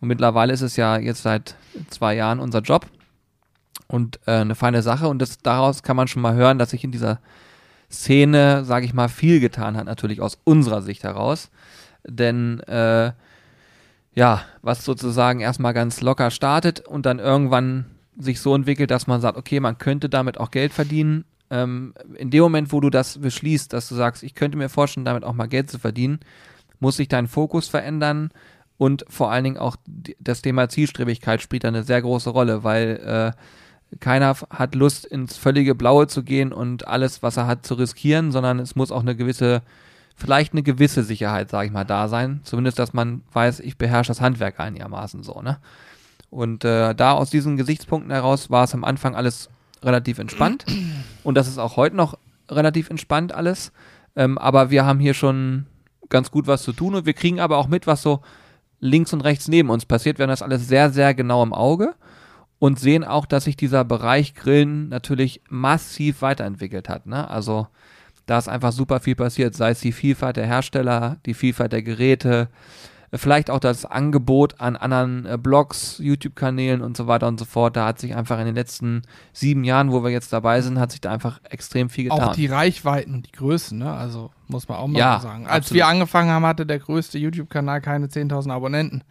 Und mittlerweile ist es ja jetzt seit zwei Jahren unser Job und äh, eine feine Sache. Und das, daraus kann man schon mal hören, dass sich in dieser Szene, sage ich mal, viel getan hat, natürlich aus unserer Sicht heraus. Denn äh, ja, was sozusagen erstmal ganz locker startet und dann irgendwann sich so entwickelt, dass man sagt, okay, man könnte damit auch Geld verdienen. Ähm, in dem Moment, wo du das beschließt, dass du sagst, ich könnte mir vorstellen, damit auch mal Geld zu verdienen, muss sich dein Fokus verändern und vor allen Dingen auch das Thema Zielstrebigkeit spielt da eine sehr große Rolle, weil äh, keiner hat Lust, ins völlige Blaue zu gehen und alles, was er hat, zu riskieren, sondern es muss auch eine gewisse, vielleicht eine gewisse Sicherheit, sage ich mal, da sein. Zumindest, dass man weiß, ich beherrsche das Handwerk einigermaßen so, ne? Und äh, da aus diesen Gesichtspunkten heraus war es am Anfang alles relativ entspannt. Und das ist auch heute noch relativ entspannt alles. Ähm, aber wir haben hier schon ganz gut was zu tun und wir kriegen aber auch mit, was so links und rechts neben uns passiert. Wir haben das alles sehr, sehr genau im Auge und sehen auch, dass sich dieser Bereich Grillen natürlich massiv weiterentwickelt hat. Ne? Also da ist einfach super viel passiert, sei es die Vielfalt der Hersteller, die Vielfalt der Geräte, vielleicht auch das Angebot an anderen äh, Blogs, YouTube-Kanälen und so weiter und so fort. Da hat sich einfach in den letzten sieben Jahren, wo wir jetzt dabei sind, hat sich da einfach extrem viel getan. Auch die Reichweiten und die Größen, ne? Also muss man auch mal Ja, sagen. Als absolut. wir angefangen haben, hatte der größte YouTube-Kanal keine 10.000 Abonnenten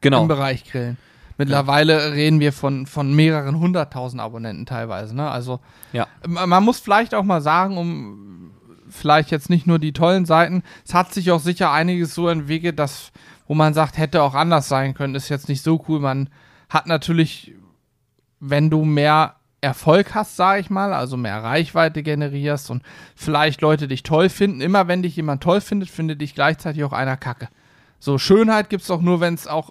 genau. im Bereich Grillen. Mittlerweile reden wir von, von mehreren hunderttausend Abonnenten teilweise. Ne? Also Ja. man muss vielleicht auch mal sagen, um vielleicht jetzt nicht nur die tollen Seiten, es hat sich auch sicher einiges so entwickelt, dass, wo man sagt, hätte auch anders sein können, ist jetzt nicht so cool. Man hat natürlich, wenn du mehr Erfolg hast, sage ich mal, also mehr Reichweite generierst und vielleicht Leute dich toll finden, immer wenn dich jemand toll findet, findet dich gleichzeitig auch einer kacke. So, Schönheit gibt es auch nur, wenn es auch,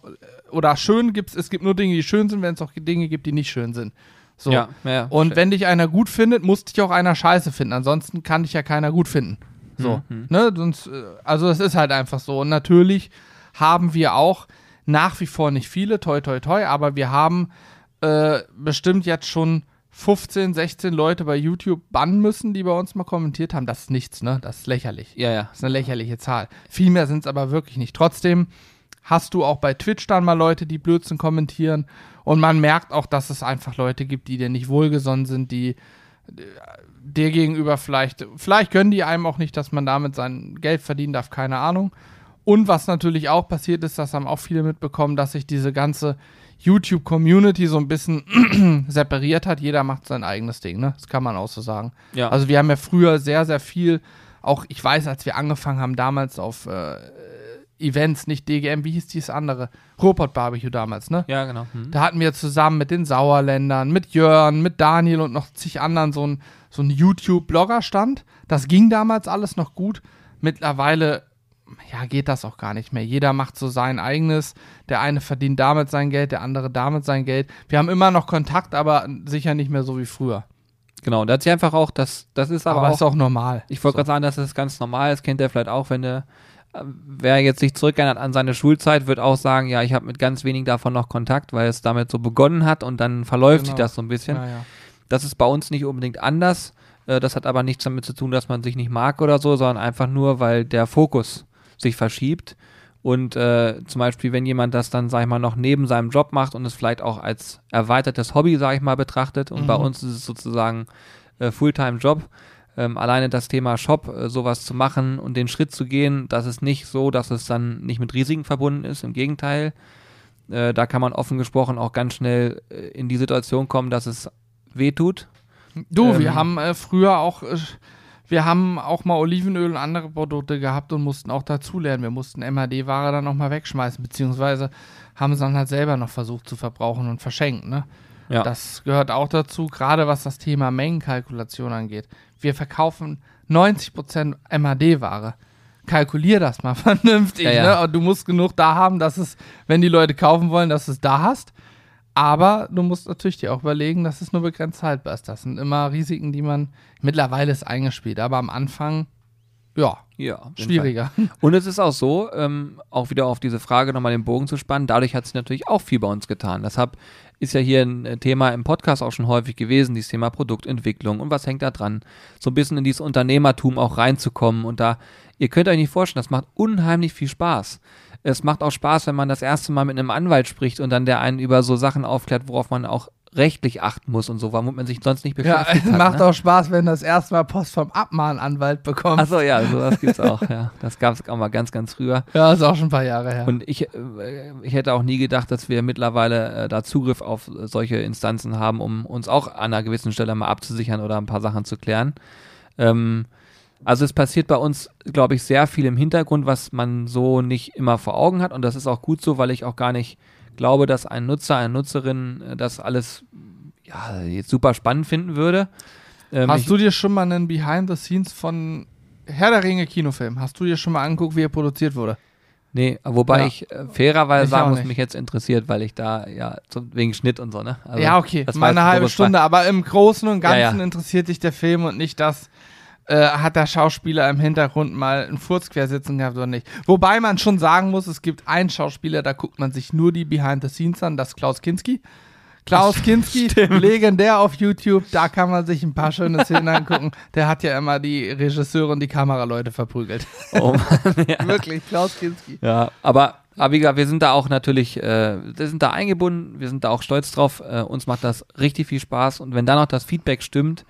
oder schön gibt es, es gibt nur Dinge, die schön sind, wenn es auch Dinge gibt, die nicht schön sind. So. Ja, ja, Und wenn dich einer gut findet, muss dich auch einer scheiße finden. Ansonsten kann dich ja keiner gut finden. So. Mhm. Ne? Sonst, äh, also es ist halt einfach so. Und natürlich haben wir auch nach wie vor nicht viele, toi toi toi, aber wir haben äh, bestimmt jetzt schon 15, 16 Leute bei YouTube bannen müssen, die bei uns mal kommentiert haben. Das ist nichts, ne? Das ist lächerlich. ja, ja. Das ist eine lächerliche Zahl. Viel mehr sind es aber wirklich nicht. Trotzdem hast du auch bei Twitch dann mal Leute, die Blödsinn kommentieren. Und man merkt auch, dass es einfach Leute gibt, die dir nicht wohlgesonnen sind, die äh, dir gegenüber vielleicht, vielleicht gönnen die einem auch nicht, dass man damit sein Geld verdienen darf, keine Ahnung. Und was natürlich auch passiert ist, das haben auch viele mitbekommen, dass sich diese ganze YouTube-Community so ein bisschen separiert hat. Jeder macht sein eigenes Ding, ne? Das kann man auch so sagen. Ja. Also wir haben ja früher sehr, sehr viel, auch ich weiß, als wir angefangen haben, damals auf äh, Events, nicht DGM, wie hieß dieses andere? Ruhrpott Barbecue damals, ne? ja, genau. Hm. Da hatten wir zusammen mit den Sauerländern, mit Jörn, mit Daniel und noch zig anderen so ein, so ein YouTube-Blogger-Stand. Das ging damals alles noch gut. Mittlerweile, ja, geht das auch gar nicht mehr. Jeder macht so sein eigenes. Der eine verdient damit sein Geld, der andere damit sein Geld. Wir haben immer noch Kontakt, aber sicher nicht mehr so wie früher. Genau, da hat sich einfach auch, das, das ist aber, Aber, auch, ist auch normal. ich wollte So. gerade sagen, das ist ganz normal, das kennt er vielleicht auch, wenn der, äh, wer jetzt sich zurückerinnert an seine Schulzeit, wird auch sagen, ja, ich habe mit ganz wenig davon noch Kontakt, weil es damit so begonnen hat und dann verläuft sich Genau. das so ein bisschen. Ja, ja. Das ist bei uns nicht unbedingt anders. Äh, Das hat aber nichts damit zu tun, dass man sich nicht mag oder so, sondern einfach nur, weil der Fokus sich verschiebt. Und äh, zum Beispiel, wenn jemand das dann, sag ich mal, noch neben seinem Job macht und es vielleicht auch als erweitertes Hobby, sag ich mal, betrachtet. Und bei Mhm. uns ist es sozusagen äh, Fulltime-Job. Ähm, alleine das Thema Shop, äh, sowas zu machen und den Schritt zu gehen, das ist nicht so, dass es dann nicht mit Risiken verbunden ist. Im Gegenteil, äh, da kann man offen gesprochen auch ganz schnell äh, in die Situation kommen, dass es wehtut. Du, Ähm, wir haben äh, früher auch, äh, wir haben auch mal Olivenöl und andere Produkte gehabt und mussten auch dazulernen. Wir mussten MAD-Ware dann noch mal wegschmeißen, beziehungsweise haben sie dann halt selber noch versucht zu verbrauchen und verschenken. Ne? Ja. Das gehört auch dazu, gerade was das Thema Mengenkalkulation angeht. Wir verkaufen 90% MAD-Ware. Kalkulier das mal vernünftig. Ja, ja. Ne? Und du musst genug da haben, dass es, wenn die Leute kaufen wollen, dass du es da hast. Aber du musst natürlich dir auch überlegen, dass es nur begrenzt haltbar ist. Das sind immer Risiken, die man mittlerweile ist eingespielt. Aber am Anfang, ja, Ja, Fall. schwieriger. Und es ist auch so, ähm, auch wieder auf diese Frage nochmal den Bogen zu spannen, dadurch hat sich natürlich auch viel bei uns getan. Deshalb ist ja hier ein äh, Thema im Podcast auch schon häufig gewesen, dieses Thema Produktentwicklung. Und was hängt da dran, so ein bisschen in dieses Unternehmertum auch reinzukommen. Und da, ihr könnt euch nicht vorstellen, das macht unheimlich viel Spaß. Es macht auch Spaß, wenn man das erste Mal mit einem Anwalt spricht und dann der einen über so Sachen aufklärt, worauf man auch rechtlich achten muss und so, womit man sich sonst nicht Ja, beschäftigt es hat. macht ne? auch Spaß, wenn du das erste Mal Post vom Abmahnanwalt bekommst. Achso, ja, sowas gibt's auch, ja. Das gab's auch mal ganz, ganz früher. Ja, ist auch schon ein paar Jahre her. Und ich, äh, ich hätte auch nie gedacht, dass wir mittlerweile äh, da Zugriff auf solche Instanzen haben, um uns auch an einer gewissen Stelle mal abzusichern oder ein paar Sachen zu klären. Ähm, also es passiert bei uns, glaube ich, sehr viel im Hintergrund, was man so nicht immer vor Augen hat. Und das ist auch gut so, weil ich auch gar nicht glaube, dass ein Nutzer, eine Nutzerin äh, das alles ja, jetzt super spannend finden würde. Ähm, Hast du dir schon mal einen Behind the Scenes von Herr der Ringe Kinofilm? Hast du dir schon mal angeguckt, wie er produziert wurde? Nee, wobei Ja. ich äh, fairerweise Ich sagen muss, mich jetzt interessiert, weil ich da ja so, wegen Schnitt und so, ne? Also, ja, okay, das mal eine halbe Stunde, aber im Großen und Ja, Ganzen ja. interessiert dich der Film und nicht das, äh, hat der Schauspieler im Hintergrund mal einen Furz quer sitzen gehabt oder nicht. Wobei man schon sagen muss, es gibt einen Schauspieler, da guckt man sich nur die Behind the Scenes an, das ist Klaus Kinski. Klaus Kinski, legendär auf YouTube, da kann man sich ein paar schöne Szenen angucken. Der hat ja immer die Regisseure und die Kameraleute verprügelt. Oh Mann, ja. Wirklich, Klaus Kinski. ja, aber, aber wie gesagt, wir sind da auch natürlich, äh, wir sind da eingebunden, wir sind da auch stolz drauf. Äh, uns macht das richtig viel Spaß und wenn dann noch das Feedback stimmt,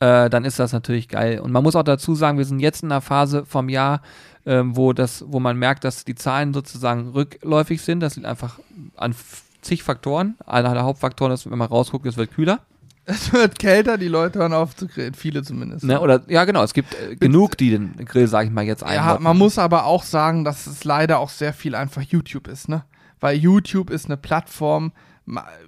äh, dann ist das natürlich geil. Und man muss auch dazu sagen, wir sind jetzt in einer Phase vom Jahr, ähm, wo das, wo man merkt, dass die Zahlen sozusagen rückläufig sind. Das liegt einfach an zig Faktoren. Einer der Hauptfaktoren ist, wenn man rausguckt, es wird kühler. Es wird kälter, die Leute hören auf zu grillen, viele zumindest. Ne? Oder ja, genau, es gibt äh, genug, die den Grill, sag ich mal, jetzt Ja, einbauen. man muss aber auch sagen, dass es leider auch sehr viel einfach YouTube ist, ne? Weil YouTube ist eine Plattform,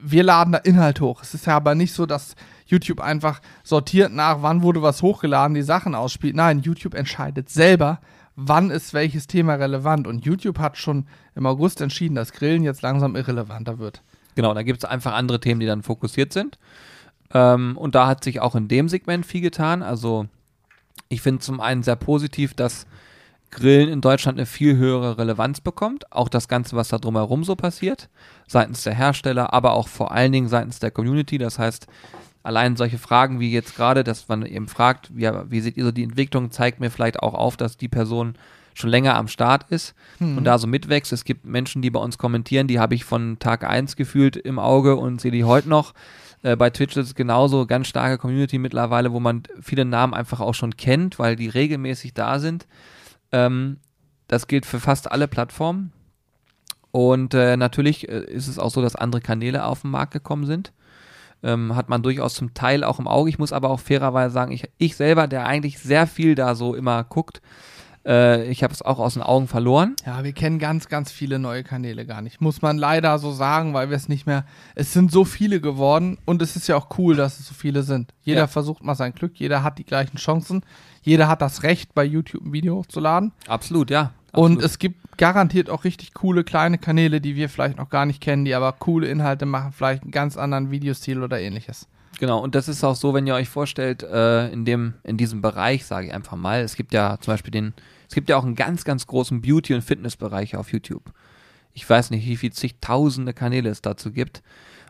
wir laden da Inhalt hoch. Es ist ja aber nicht so, dass YouTube einfach sortiert nach, wann wurde was hochgeladen, die Sachen ausspielt. Nein, YouTube entscheidet selber, wann ist welches Thema relevant. Und YouTube hat schon im August entschieden, dass Grillen jetzt langsam irrelevanter wird. Genau, da gibt es einfach andere Themen, die dann fokussiert sind. Ähm, und da hat sich auch in dem Segment viel getan. Also ich finde zum einen sehr positiv, dass Grillen in Deutschland eine viel höhere Relevanz bekommt. Auch das Ganze, was da drumherum so passiert. Seitens der Hersteller, aber auch vor allen Dingen seitens der Community. Das heißt, allein solche Fragen wie jetzt gerade, dass man eben fragt, wie, wie seht ihr so die Entwicklung, zeigt mir vielleicht auch auf, dass die Person schon länger am Start ist und da so mitwächst. Es gibt Menschen, die bei uns kommentieren, die habe ich von Tag 1 gefühlt im Auge und sehe die heute noch. Äh, bei Twitch ist es genauso ganz starke Community mittlerweile, wo man viele Namen einfach auch schon kennt, weil die regelmäßig da sind. Ähm, das gilt für fast alle Plattformen. Und äh, natürlich äh, ist es auch so, dass andere Kanäle auf den Markt gekommen sind. Ähm, hat man durchaus zum Teil auch im Auge. Ich muss aber auch fairerweise sagen, ich, ich selber, der eigentlich sehr viel da so immer guckt, äh, ich habe es auch aus den Augen verloren. Ja, wir kennen ganz, ganz viele neue Kanäle gar nicht. Muss man leider so sagen, weil wir es nicht mehr. Es sind so viele geworden und es ist ja auch cool, dass es so viele sind. Jeder Ja. versucht mal sein Glück, jeder hat die gleichen Chancen, jeder hat das Recht, bei YouTube ein Video hochzuladen. Absolut, ja. Und es gibt garantiert auch richtig coole kleine Kanäle, die wir vielleicht noch gar nicht kennen, die aber coole Inhalte machen, vielleicht einen ganz anderen Videostil oder ähnliches. Genau, und das ist auch so, wenn ihr euch vorstellt, äh, in, dem, in diesem Bereich, sage ich einfach mal, es gibt ja zum Beispiel den, es gibt ja auch einen ganz, ganz großen Beauty- und Fitnessbereich auf YouTube. Ich weiß nicht, wie viel zigtausende Kanäle es dazu gibt.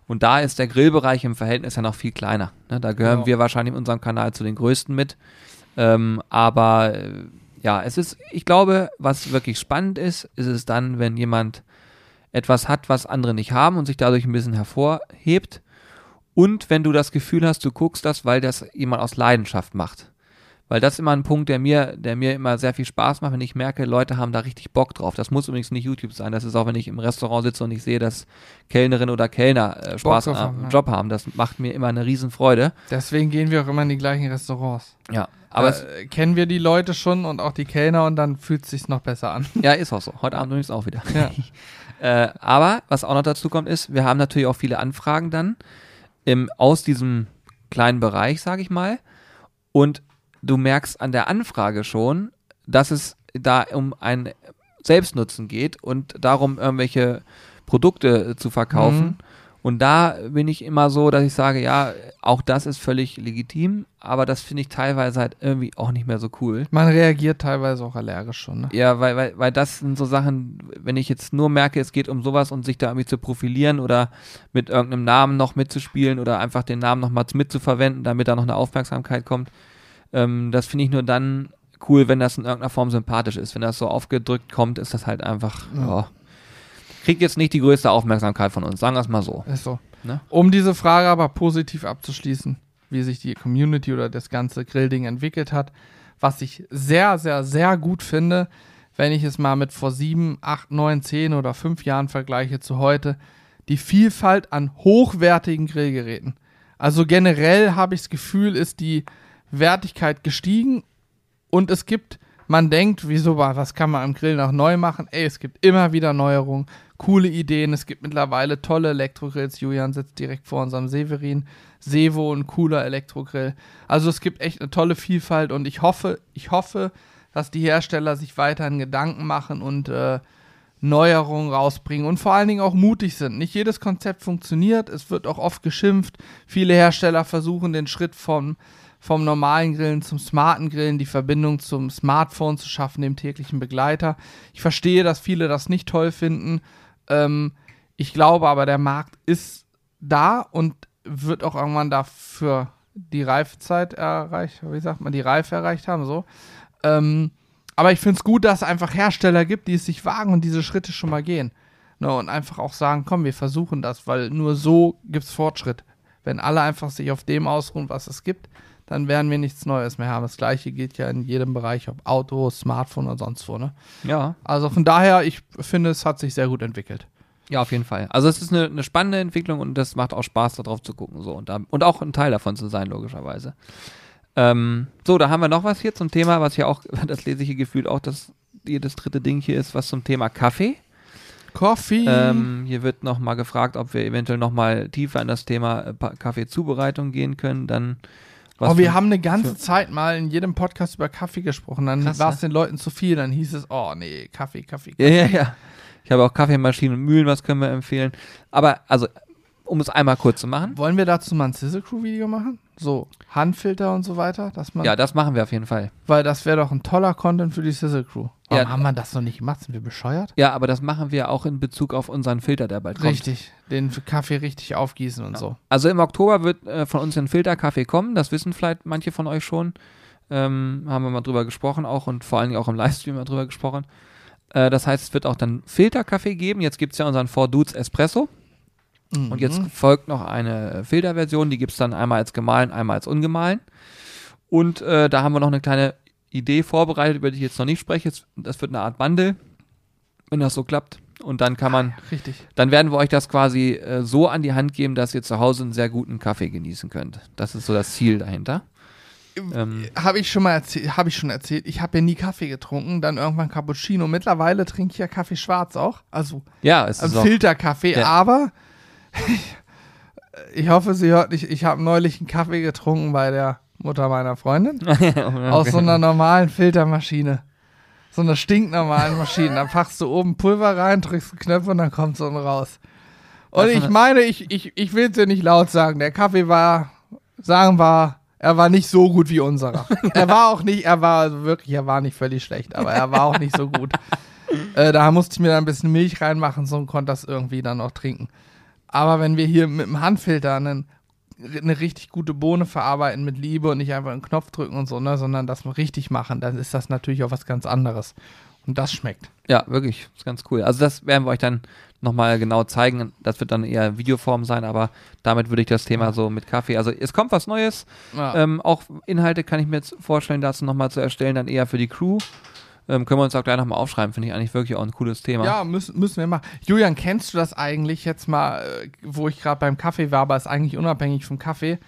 Und da ist der Grillbereich im Verhältnis ja noch viel kleiner. Ne? Da gehören Ja. wir wahrscheinlich in unserem Kanal zu den größten mit. Ähm, aber äh, ja, es ist, ich glaube, was wirklich spannend ist, ist es dann, wenn jemand etwas hat, was andere nicht haben und sich dadurch ein bisschen hervorhebt. Und wenn du das Gefühl hast, du guckst das, weil das jemand aus Leidenschaft macht. Weil das ist immer ein Punkt, der mir, der mir immer sehr viel Spaß macht, wenn ich merke, Leute haben da richtig Bock drauf. Das muss übrigens nicht YouTube sein. Das ist auch, wenn ich im Restaurant sitze und ich sehe, dass Kellnerin oder Kellner äh, Spaß am haben. Job haben. Das macht mir immer eine Riesenfreude. Deswegen gehen wir auch immer in die gleichen Restaurants. Ja. Aber äh, kennen wir die Leute schon und auch die Kellner und dann fühlt es sich noch besser an. ja, ist auch so. Heute Abend übrigens auch wieder. Ja. Äh, aber was auch noch dazu kommt, ist, wir haben natürlich auch viele Anfragen dann im, aus diesem kleinen Bereich, sage ich mal. Und du merkst an der Anfrage schon, dass es da um einen Selbstnutzen geht und darum, irgendwelche Produkte äh, zu verkaufen. Mhm. Und da bin ich immer so, dass ich sage, ja, auch das ist völlig legitim, aber das finde ich teilweise halt irgendwie auch nicht mehr so cool. Man reagiert teilweise auch allergisch schon. Ne? Ja, weil, weil, weil das sind so Sachen, wenn ich jetzt nur merke, es geht um sowas und sich da irgendwie zu profilieren oder mit irgendeinem Namen noch mitzuspielen oder einfach den Namen noch mal mitzuverwenden, damit da noch eine Aufmerksamkeit kommt, ähm, das finde ich nur dann cool, wenn das in irgendeiner Form sympathisch ist. Wenn das so aufgedrückt kommt, ist das halt einfach, Ja. ja. kriegt jetzt nicht die größte Aufmerksamkeit von uns, sagen wir es mal so. Ist so. Ne? Um diese Frage aber positiv abzuschließen, wie sich die Community oder das ganze Grillding entwickelt hat, was ich sehr, sehr, sehr gut finde, wenn ich es mal mit vor sieben, acht, neun, zehn oder fünf Jahren vergleiche zu heute, die Vielfalt an hochwertigen Grillgeräten. Also generell habe ich das Gefühl, ist die Wertigkeit gestiegen und es gibt, man denkt, wieso, was kann man am Grill noch neu machen? Ey, es gibt immer wieder Neuerungen, coole Ideen. Es gibt mittlerweile tolle Elektrogrills. Julian sitzt direkt vor unserem Severin. Sevo, ein cooler Elektrogrill. Also es gibt echt eine tolle Vielfalt und ich hoffe, ich hoffe, dass die Hersteller sich weiterhin Gedanken machen und äh, Neuerungen rausbringen und vor allen Dingen auch mutig sind. Nicht jedes Konzept funktioniert, es wird auch oft geschimpft. Viele Hersteller versuchen den Schritt vom, vom normalen Grillen zum smarten Grillen, die Verbindung zum Smartphone zu schaffen, dem täglichen Begleiter. Ich verstehe, dass viele das nicht toll finden. Ähm, ich glaube aber, der Markt ist da und wird auch irgendwann dafür die Reifezeit erreicht, wie sagt man, die Reife erreicht haben, so. Ähm, aber ich finde es gut, dass es einfach Hersteller gibt, die es sich wagen und diese Schritte schon mal gehen. Ne, und einfach auch sagen, komm, wir versuchen das, weil nur so gibt es Fortschritt. Wenn alle einfach sich auf dem ausruhen, was es gibt, dann werden wir nichts Neues mehr haben. Das gleiche gilt ja in jedem Bereich, ob Auto, Smartphone oder sonst wo. Ne? Ja. Also von daher, ich finde, es hat sich sehr gut entwickelt. Ja, auf jeden Fall. Also es ist eine, eine spannende Entwicklung und das macht auch Spaß, darauf zu gucken. So. Und, da, und auch ein Teil davon zu sein, logischerweise. Ähm, so, da haben wir noch was hier zum Thema, was ja auch, das lese ich hier gefühlt auch, dass hier das dritte Ding hier ist, was zum Thema Kaffee. Coffee. Ähm, hier wird noch mal gefragt, ob wir eventuell noch mal tiefer in das Thema äh, Kaffeezubereitung gehen können. Dann was oh, wir für- haben eine ganze für- Zeit mal in jedem Podcast über Kaffee gesprochen. Dann war es ne? den Leuten zu viel. Dann hieß es, oh nee, Kaffee, Kaffee, Ja, ja, ja. Ich habe auch Kaffeemaschinen und Mühlen, was können wir empfehlen. Aber also, um es einmal kurz zu machen. Wollen wir dazu mal ein Sizzle Crew Video machen? So Handfilter und so weiter, dass man, Ja, das machen wir auf jeden Fall. weil das wäre doch ein toller Content für die Sizzle Crew. Warum Ja. haben wir das noch nicht gemacht? Sind wir bescheuert? Ja, aber das machen wir auch in Bezug auf unseren Filter, der bald kommt. Richtig, den Kaffee richtig aufgießen und so. Also im Oktober wird äh, von uns ein Filterkaffee kommen. Das wissen vielleicht manche von euch schon. Ähm, haben wir mal drüber gesprochen auch und vor allen Dingen auch im Livestream mal drüber gesprochen. Äh, das heißt, es wird auch dann Filterkaffee geben. Jetzt gibt es ja unseren Four Dudes Espresso. Und jetzt Mhm. folgt noch eine äh, Filterversion, die gibt es dann einmal als gemahlen, einmal als ungemahlen. Und äh, da haben wir noch eine kleine Idee vorbereitet, über die ich jetzt noch nicht spreche. Das wird eine Art Bundle, wenn das so klappt. und dann kann man, Richtig. dann werden wir euch das quasi äh, so an die Hand geben, dass ihr zu Hause einen sehr guten Kaffee genießen könnt. Das ist so das Ziel dahinter. Ähm, Habe ich schon mal erzählt, habe ich schon erzählt. Ich habe ja nie Kaffee getrunken, dann irgendwann Cappuccino. Mittlerweile trinke ich ja Kaffee schwarz auch. Also ja, es ist Also Filterkaffee, Ja. aber ich hoffe, sie hört nicht, ich habe neulich einen Kaffee getrunken bei der Mutter meiner Freundin aus so einer normalen Filtermaschine. So einer stinknormalen Maschine. Dann packst du oben Pulver rein, drückst einen Knopf und dann kommt so ein raus. Und ich meine, ich, ich, ich will es dir nicht laut sagen. Der Kaffee war, sagen wir, er war nicht so gut wie unserer. er war auch nicht, er war also wirklich, er war nicht völlig schlecht, aber er war auch nicht so gut. Äh, da musste ich mir dann ein bisschen Milch reinmachen, so und konnte das irgendwie dann auch trinken. Aber wenn wir hier mit dem Handfilter einen, eine richtig gute Bohne verarbeiten mit Liebe und nicht einfach einen Knopf drücken und so, ne, sondern das richtig machen, dann ist das natürlich auch was ganz anderes. Und das schmeckt. Ja, wirklich, ist ganz cool. Also das werden wir euch dann nochmal genau zeigen. Das wird dann eher Videoform sein, aber damit würde ich das Thema so mit Kaffee. Also es kommt was Neues. Ja. Ähm, auch Inhalte kann ich mir jetzt vorstellen, dazu nochmal zu erstellen, dann eher für die Crew. Ähm, können wir uns auch gleich nochmal aufschreiben, finde ich eigentlich wirklich auch ein cooles Thema. Ja, müssen, müssen wir machen. Julian, kennst du das eigentlich jetzt mal, äh, wo ich gerade beim Kaffee war, aber ist eigentlich unabhängig vom Kaffee,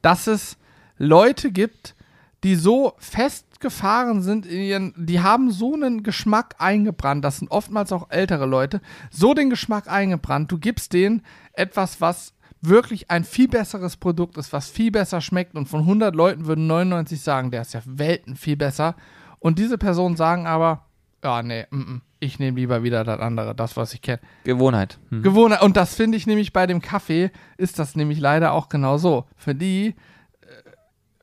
dass es Leute gibt, die so festgefahren sind in ihren, die haben so einen Geschmack eingebrannt, das sind oftmals auch ältere Leute, so den Geschmack eingebrannt, du gibst denen etwas, was wirklich ein viel besseres Produkt ist, was viel besser schmeckt und von 100 Leuten würden 99 sagen, der ist ja Welten viel besser und diese Personen sagen aber, ja, nee, mm, mm, ich nehme lieber wieder das andere, das, was ich kenne. Gewohnheit. Hm. Gewohnheit. Und das finde ich nämlich bei dem Kaffee, ist das nämlich leider auch genau so. Für die, äh,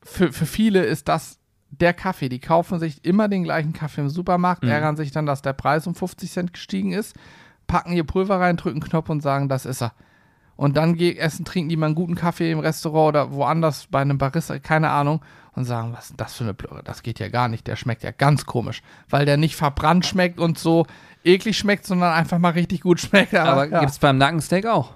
für, für viele ist das der Kaffee. Die kaufen sich immer den gleichen Kaffee im Supermarkt, Mhm. ärgern sich dann, dass der Preis um 50 Cent gestiegen ist, packen ihr Pulver rein, drücken einen Knopf und sagen, das ist er. Und dann gehen, essen, trinken die mal einen guten Kaffee im Restaurant oder woanders bei einem Barista, keine Ahnung, und sagen, was ist das für eine Plörre? Das geht ja gar nicht. Der schmeckt ja ganz komisch, weil der nicht verbrannt schmeckt und so eklig schmeckt, sondern einfach mal richtig gut schmeckt. Aber ja. gibt es beim Nackensteak auch.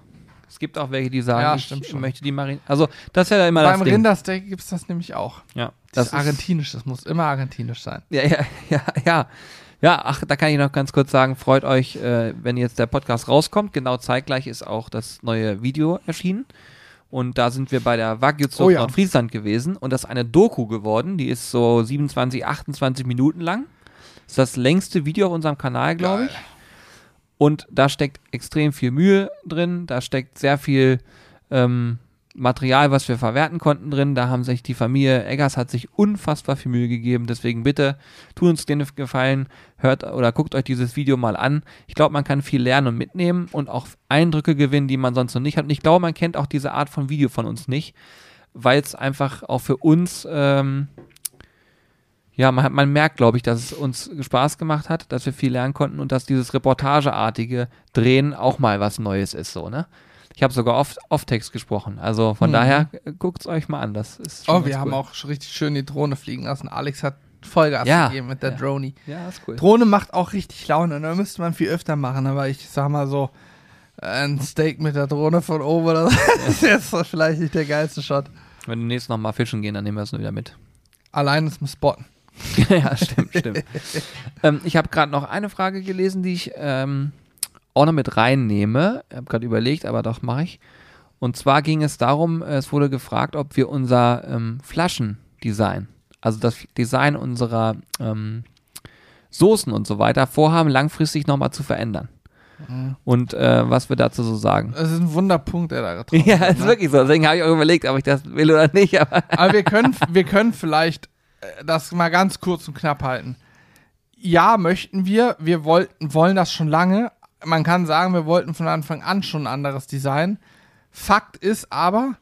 Es gibt auch welche, die sagen, Ja, ich stimmt schon. möchte die Marin. Also, das ist ja immer Beim das Ding. Rindersteak gibt es das nämlich auch. Ja, Das, das ist argentinisch, das muss immer argentinisch sein. Ja, ja, ja, ja. Ja, ach, da kann ich noch ganz kurz sagen, freut euch, äh, wenn jetzt der Podcast rauskommt. Genau zeitgleich ist auch das neue Video erschienen. Und da sind wir bei der Wagyu-Zucht Oh ja. Nordfriesland gewesen. Und das ist eine Doku geworden. Die ist so 27, 28 Minuten lang. Das ist das längste Video auf unserem Kanal, glaube ich. Und da steckt extrem viel Mühe drin. Da steckt sehr viel ähm, Material, was wir verwerten konnten drin. Da haben sich die Familie Eggers hat sich unfassbar viel Mühe gegeben. Deswegen bitte tut uns den Gefallen, hört oder guckt euch dieses Video mal an. Ich glaube, man kann viel lernen und mitnehmen und auch Eindrücke gewinnen, die man sonst noch nicht hat. Und ich glaube, man kennt auch diese Art von Video von uns nicht, weil es einfach auch für uns ähm, ja, man, hat, man merkt, glaube ich, dass es uns Spaß gemacht hat, dass wir viel lernen konnten und dass dieses reportageartige Drehen auch mal was Neues ist, so, ne? Ich habe sogar oft Off-Text gesprochen. Also von Mhm. daher guckt es euch mal an. Das ist Oh, wir haben cool. auch schon richtig schön die Drohne fliegen lassen. Alex hat Vollgas Ja. gegeben mit der Ja. Droni. Ja, ist cool. Drohne macht auch richtig Laune. Da müsste man viel öfter machen, aber ich sag mal so, ein Steak mit der Drohne von oben oder so, ist jetzt vielleicht nicht der geilste Shot. Wenn wir demnächst nochmal fischen gehen, dann nehmen wir es nur wieder mit. Allein zum Spotten. ja, stimmt, stimmt. ähm, ich habe gerade noch eine Frage gelesen, die ich ähm, auch noch mit reinnehme. Ich habe gerade überlegt, aber doch mache ich. Und zwar ging es darum, es wurde gefragt, ob wir unser ähm, Flaschendesign, also das Design unserer ähm, Soßen und so weiter, vorhaben, langfristig nochmal zu verändern. Und äh, was wir dazu so sagen. Das ist ein Wunderpunkt, der da getroffen Ja, ist ne? wirklich so. Deswegen habe ich auch überlegt, ob ich das will oder nicht. Aber Aber wir können, wir können vielleicht äh, das mal ganz kurz und knapp halten. Ja, möchten wir. Wir wollten, wollen das schon lange. Man kann sagen, wir wollten von Anfang an schon ein anderes Design. Fakt ist aber,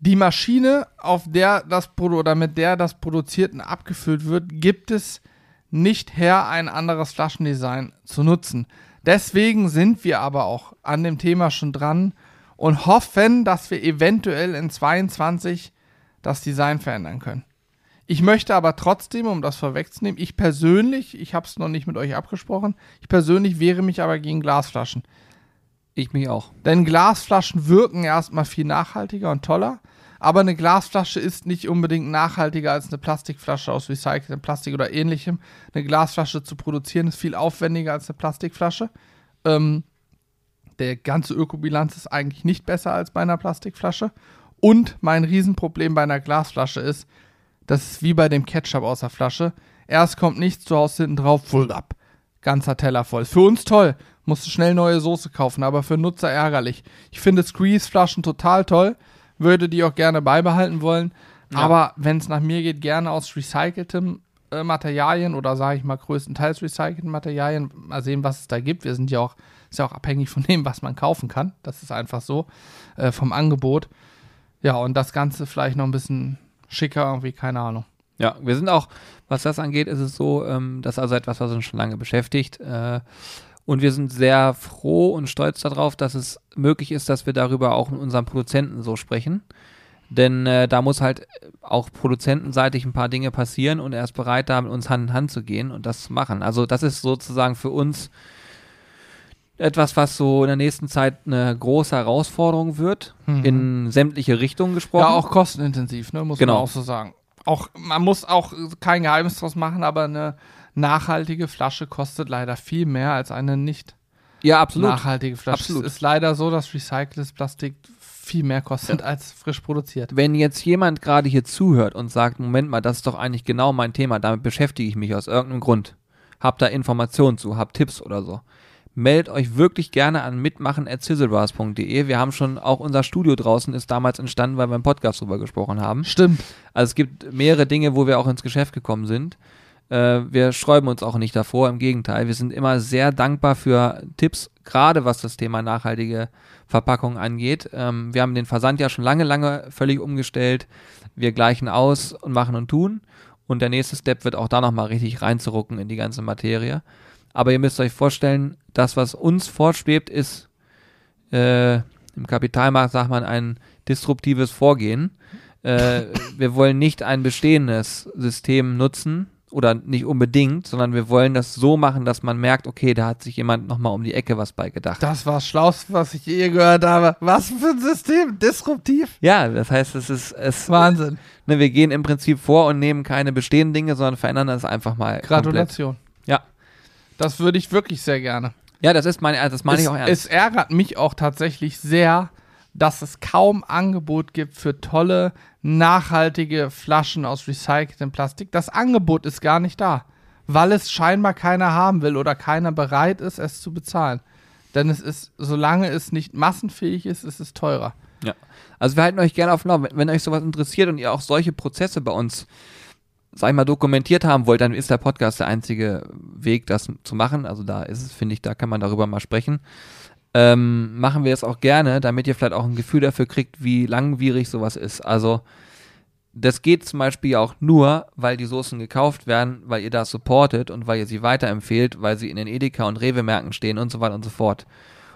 die Maschine, auf der das Produ oder mit der das produziert und abgefüllt wird, gibt es nicht her, ein anderes Flaschendesign zu nutzen. Deswegen sind wir aber auch an dem Thema schon dran und hoffen, dass wir eventuell in 22 das Design verändern können. Ich möchte aber trotzdem, um das vorwegzunehmen, ich persönlich, ich habe es noch nicht mit euch abgesprochen, ich persönlich wehre mich aber gegen Glasflaschen. ich mich auch. Denn Glasflaschen wirken erstmal viel nachhaltiger und toller. Aber eine Glasflasche ist nicht unbedingt nachhaltiger als eine Plastikflasche aus recyceltem Plastik oder ähnlichem. Eine Glasflasche zu produzieren ist viel aufwendiger als eine Plastikflasche. Ähm, der ganze Ökobilanz ist eigentlich nicht besser als bei einer Plastikflasche. Und mein Riesenproblem bei einer Glasflasche ist, das ist wie bei dem Ketchup aus der Flasche. Erst kommt nichts zu Hause hinten drauf, full up. Ganzer Teller voll. Für uns toll. Musst du schnell neue Soße kaufen, aber für Nutzer ärgerlich. Ich finde Squeeze-Flaschen total toll. Würde die auch gerne beibehalten wollen. Ja. Aber wenn es nach mir geht, gerne aus recyceltem äh, Materialien oder sage ich mal größtenteils recycelten Materialien. Mal sehen, was es da gibt. Wir sind ja auch, ist ja auch abhängig von dem, was man kaufen kann. Das ist einfach so. Äh, vom Angebot. Ja, und das Ganze vielleicht noch ein bisschen schicker, irgendwie, keine Ahnung. Ja, wir sind auch, was das angeht, ist es so, ähm, das ist also etwas, was uns schon lange beschäftigt. Äh, und wir sind sehr froh und stolz darauf, dass es möglich ist, dass wir darüber auch mit unseren Produzenten so sprechen. Denn äh, da muss halt auch produzentenseitig ein paar Dinge passieren und er ist bereit, da mit uns Hand in Hand zu gehen und das zu machen. Also das ist sozusagen für uns etwas, was so in der nächsten Zeit eine große Herausforderung wird, mhm. in sämtliche Richtungen gesprochen. Ja, auch kostenintensiv, ne, muss genau. man auch so sagen. Auch, man muss auch kein Geheimnis draus machen, aber eine nachhaltige Flasche kostet leider viel mehr als eine nicht ja, absolut. nachhaltige Flasche. Absolut. Es ist leider so, dass recyceltes Plastik viel mehr kostet ja. als frisch produziert. Wenn jetzt jemand gerade hier zuhört und sagt, Moment mal, das ist doch eigentlich genau mein Thema, damit beschäftige ich mich aus irgendeinem Grund, habt da Informationen zu, habt Tipps oder so, meldet euch wirklich gerne an mitmachen.zizzlebars.de. Wir haben schon, auch unser Studio draußen ist damals entstanden, weil wir im Podcast drüber gesprochen haben. Stimmt. Also es gibt mehrere Dinge, wo wir auch ins Geschäft gekommen sind. Äh, wir sträuben uns auch nicht davor, im Gegenteil. Wir sind immer sehr dankbar für Tipps, gerade was das Thema nachhaltige Verpackung angeht. Ähm, wir haben den Versand ja schon lange, lange völlig umgestellt. Wir gleichen aus und machen und tun. Und der nächste Step wird auch da nochmal richtig reinzurucken in die ganze Materie. Aber ihr müsst euch vorstellen, das, was uns fortschwebt, ist äh, im Kapitalmarkt, sagt man, ein disruptives Vorgehen. Äh, wir wollen nicht ein bestehendes System nutzen, oder nicht unbedingt, sondern wir wollen das so machen, dass man merkt, okay, da hat sich jemand nochmal um die Ecke was bei gedacht. Das war das Schlauste, was ich je gehört habe. Was für ein System? Disruptiv? Ja, das heißt, es ist es Wahnsinn. Ne, wir gehen im Prinzip vor und nehmen keine bestehenden Dinge, sondern verändern das einfach mal. Gratulation. Komplett. Ja. Das würde ich wirklich sehr gerne. Ja, das ist meine, das meine es, ich auch ernst. Es ärgert mich auch tatsächlich sehr, dass es kaum Angebot gibt für tolle, nachhaltige Flaschen aus recyceltem Plastik. Das Angebot ist gar nicht da, weil es scheinbar keiner haben will oder keiner bereit ist, es zu bezahlen. Denn es ist, solange es nicht massenfähig ist, ist es teurer. Ja. Also wir halten euch gerne auf dem Laufenden. Wenn euch sowas interessiert und ihr auch solche Prozesse bei uns, sag ich mal, dokumentiert haben wollt, dann ist der Podcast der einzige Weg, das zu machen. Also da ist es, finde ich, da kann man darüber mal sprechen ähm, machen wir es auch gerne, damit ihr vielleicht auch ein Gefühl dafür kriegt, wie langwierig sowas ist. Also das geht zum Beispiel auch nur, weil die Soßen gekauft werden, weil ihr das supportet und weil ihr sie weiterempfehlt, weil sie in den Edeka und Rewe-Märkten stehen und so weiter und so fort.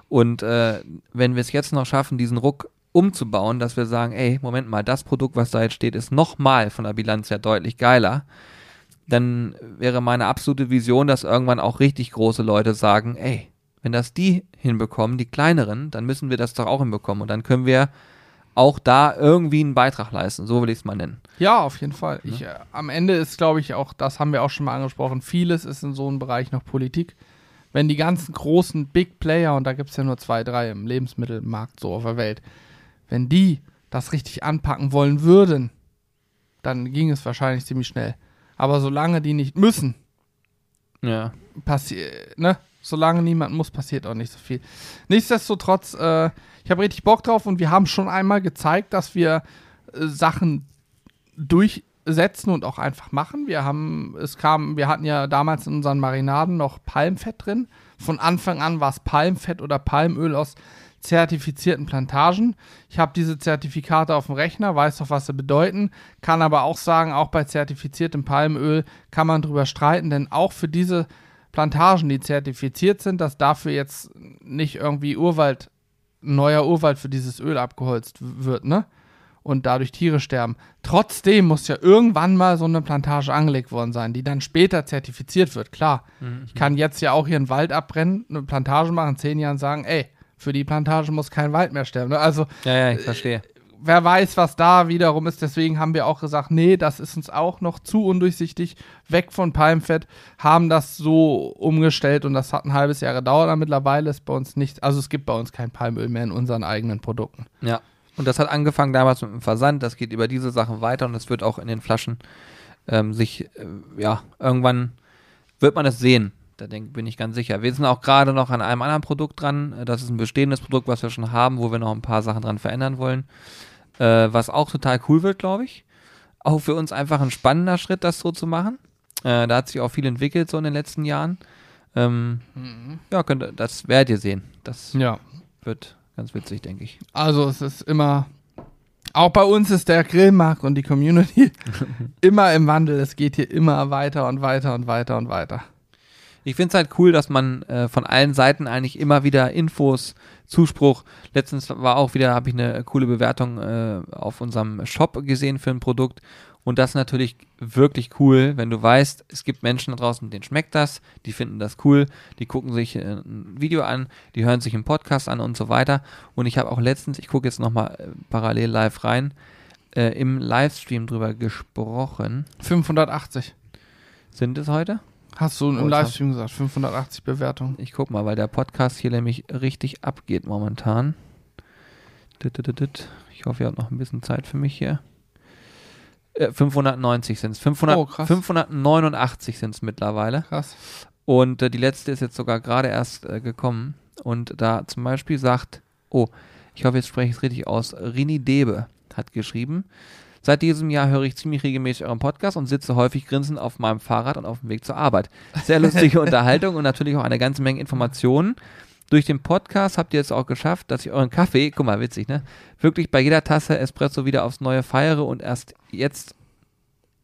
Und äh, wenn wir es jetzt noch schaffen, diesen Ruck umzubauen, dass wir sagen, ey, Moment mal, das Produkt, was da jetzt steht, ist nochmal von der Bilanz her deutlich geiler, dann wäre meine absolute Vision, dass irgendwann auch richtig große Leute sagen, ey, wenn das die hinbekommen, die kleineren, dann müssen wir das doch auch hinbekommen. Und dann können wir auch da irgendwie einen Beitrag leisten. So will ich es mal nennen. Ja, auf jeden Fall. Ich, äh, am Ende ist, glaube ich, auch, das haben wir auch schon mal angesprochen, vieles ist in so einem Bereich noch Politik. Wenn die ganzen großen Big Player, und da gibt es ja nur zwei, drei im Lebensmittelmarkt so auf der Welt, wenn die das richtig anpacken wollen würden, dann ging es wahrscheinlich ziemlich schnell. Aber solange die nicht müssen, ja. passiert, ne? solange niemand muss, passiert auch nicht so viel. Nichtsdestotrotz, äh, ich habe richtig Bock drauf und wir haben schon einmal gezeigt, dass wir äh, Sachen durchsetzen und auch einfach machen. Wir haben, es kam, wir hatten ja damals in unseren Marinaden noch Palmfett drin. Von Anfang an war es Palmfett oder Palmöl aus zertifizierten Plantagen. Ich habe diese Zertifikate auf dem Rechner, weiß doch, was sie bedeuten, kann aber auch sagen, auch bei zertifiziertem Palmöl kann man drüber streiten, denn auch für diese Plantagen, die zertifiziert sind, dass dafür jetzt nicht irgendwie Urwald, neuer Urwald für dieses Öl abgeholzt wird, ne? Und dadurch Tiere sterben. Trotzdem muss ja irgendwann mal so eine Plantage angelegt worden sein, die dann später zertifiziert wird. Klar, mhm. ich kann jetzt ja auch hier einen Wald abbrennen, eine Plantage machen, zehn Jahren sagen, ey, für die Plantage muss kein Wald mehr sterben. Ne? Also, ja, ja, ich verstehe. wer weiß, was da wiederum ist. Deswegen haben wir auch gesagt, nee, das ist uns auch noch zu undurchsichtig, weg von Palmfett, haben das so umgestellt und das hat ein halbes Jahr gedauert. Aber mittlerweile ist bei uns nicht, also es gibt bei uns kein Palmöl mehr in unseren eigenen Produkten. Ja. Und das hat angefangen damals mit dem Versand, das geht über diese Sachen weiter und es wird auch in den Flaschen ähm, sich, äh, ja, irgendwann wird man es sehen. Da denk, bin ich ganz sicher. Wir sind auch gerade noch an einem anderen Produkt dran. Das ist ein bestehendes Produkt, was wir schon haben, wo wir noch ein paar Sachen dran verändern wollen. Äh, was auch total cool wird, glaube ich. Auch für uns einfach ein spannender Schritt, das so zu machen. Äh, da hat sich auch viel entwickelt so in den letzten Jahren. Ähm, mhm. Ja, könnt, das werdet ihr sehen. Das ja. wird ganz witzig, denke ich. Also es ist immer, auch bei uns ist der Grillmarkt und die Community immer im Wandel. Es geht hier immer weiter und weiter und weiter und weiter. Ich finde es halt cool, dass man äh, von allen Seiten eigentlich immer wieder Infos, Zuspruch. Letztens war auch wieder, habe ich eine coole Bewertung äh, auf unserem Shop gesehen für ein Produkt. Und das ist natürlich wirklich cool, wenn du weißt, es gibt Menschen da draußen, denen schmeckt das, die finden das cool, die gucken sich äh, ein Video an, die hören sich einen Podcast an und so weiter. Und ich habe auch letztens, ich gucke jetzt nochmal äh, parallel live rein, äh, im Livestream drüber gesprochen. 580. Sind es heute? Hast du im oh, Livestream gesagt, 580 Bewertungen. Ich guck mal, weil der Podcast hier nämlich richtig abgeht momentan. Ich hoffe, ihr habt noch ein bisschen Zeit für mich hier. 590 sind es. 589 sind es mittlerweile. Krass. Und äh, die letzte ist jetzt sogar gerade erst äh, gekommen. Und da zum Beispiel sagt, oh, ich hoffe, jetzt spreche ich es richtig aus, Rini Debe hat geschrieben, Seit diesem Jahr höre ich ziemlich regelmäßig euren Podcast und sitze häufig grinsend auf meinem Fahrrad und auf dem Weg zur Arbeit. Sehr lustige Unterhaltung und natürlich auch eine ganze Menge Informationen. Durch den Podcast habt ihr es auch geschafft, dass ich euren Kaffee, guck mal, witzig, ne? Wirklich bei jeder Tasse Espresso wieder aufs Neue feiere und erst jetzt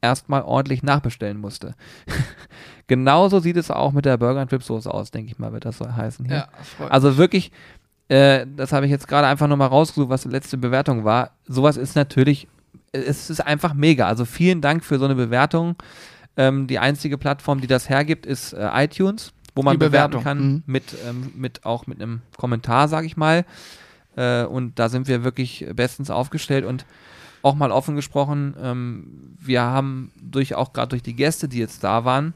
erstmal ordentlich nachbestellen musste. Genauso sieht es auch mit der Burger and Soße aus, denke ich mal, wird das so heißen hier. Ja, also wirklich, äh, das habe ich jetzt gerade einfach nur mal rausgesucht, was die letzte Bewertung war. Sowas ist natürlich es ist einfach mega. Also vielen Dank für so eine Bewertung. Ähm, die einzige Plattform, die das hergibt, ist äh, iTunes, wo man bewerten kann mhm. mit, ähm, mit auch mit einem Kommentar, sage ich mal. Äh, und da sind wir wirklich bestens aufgestellt und auch mal offen gesprochen, ähm, wir haben durch auch gerade durch die Gäste, die jetzt da waren,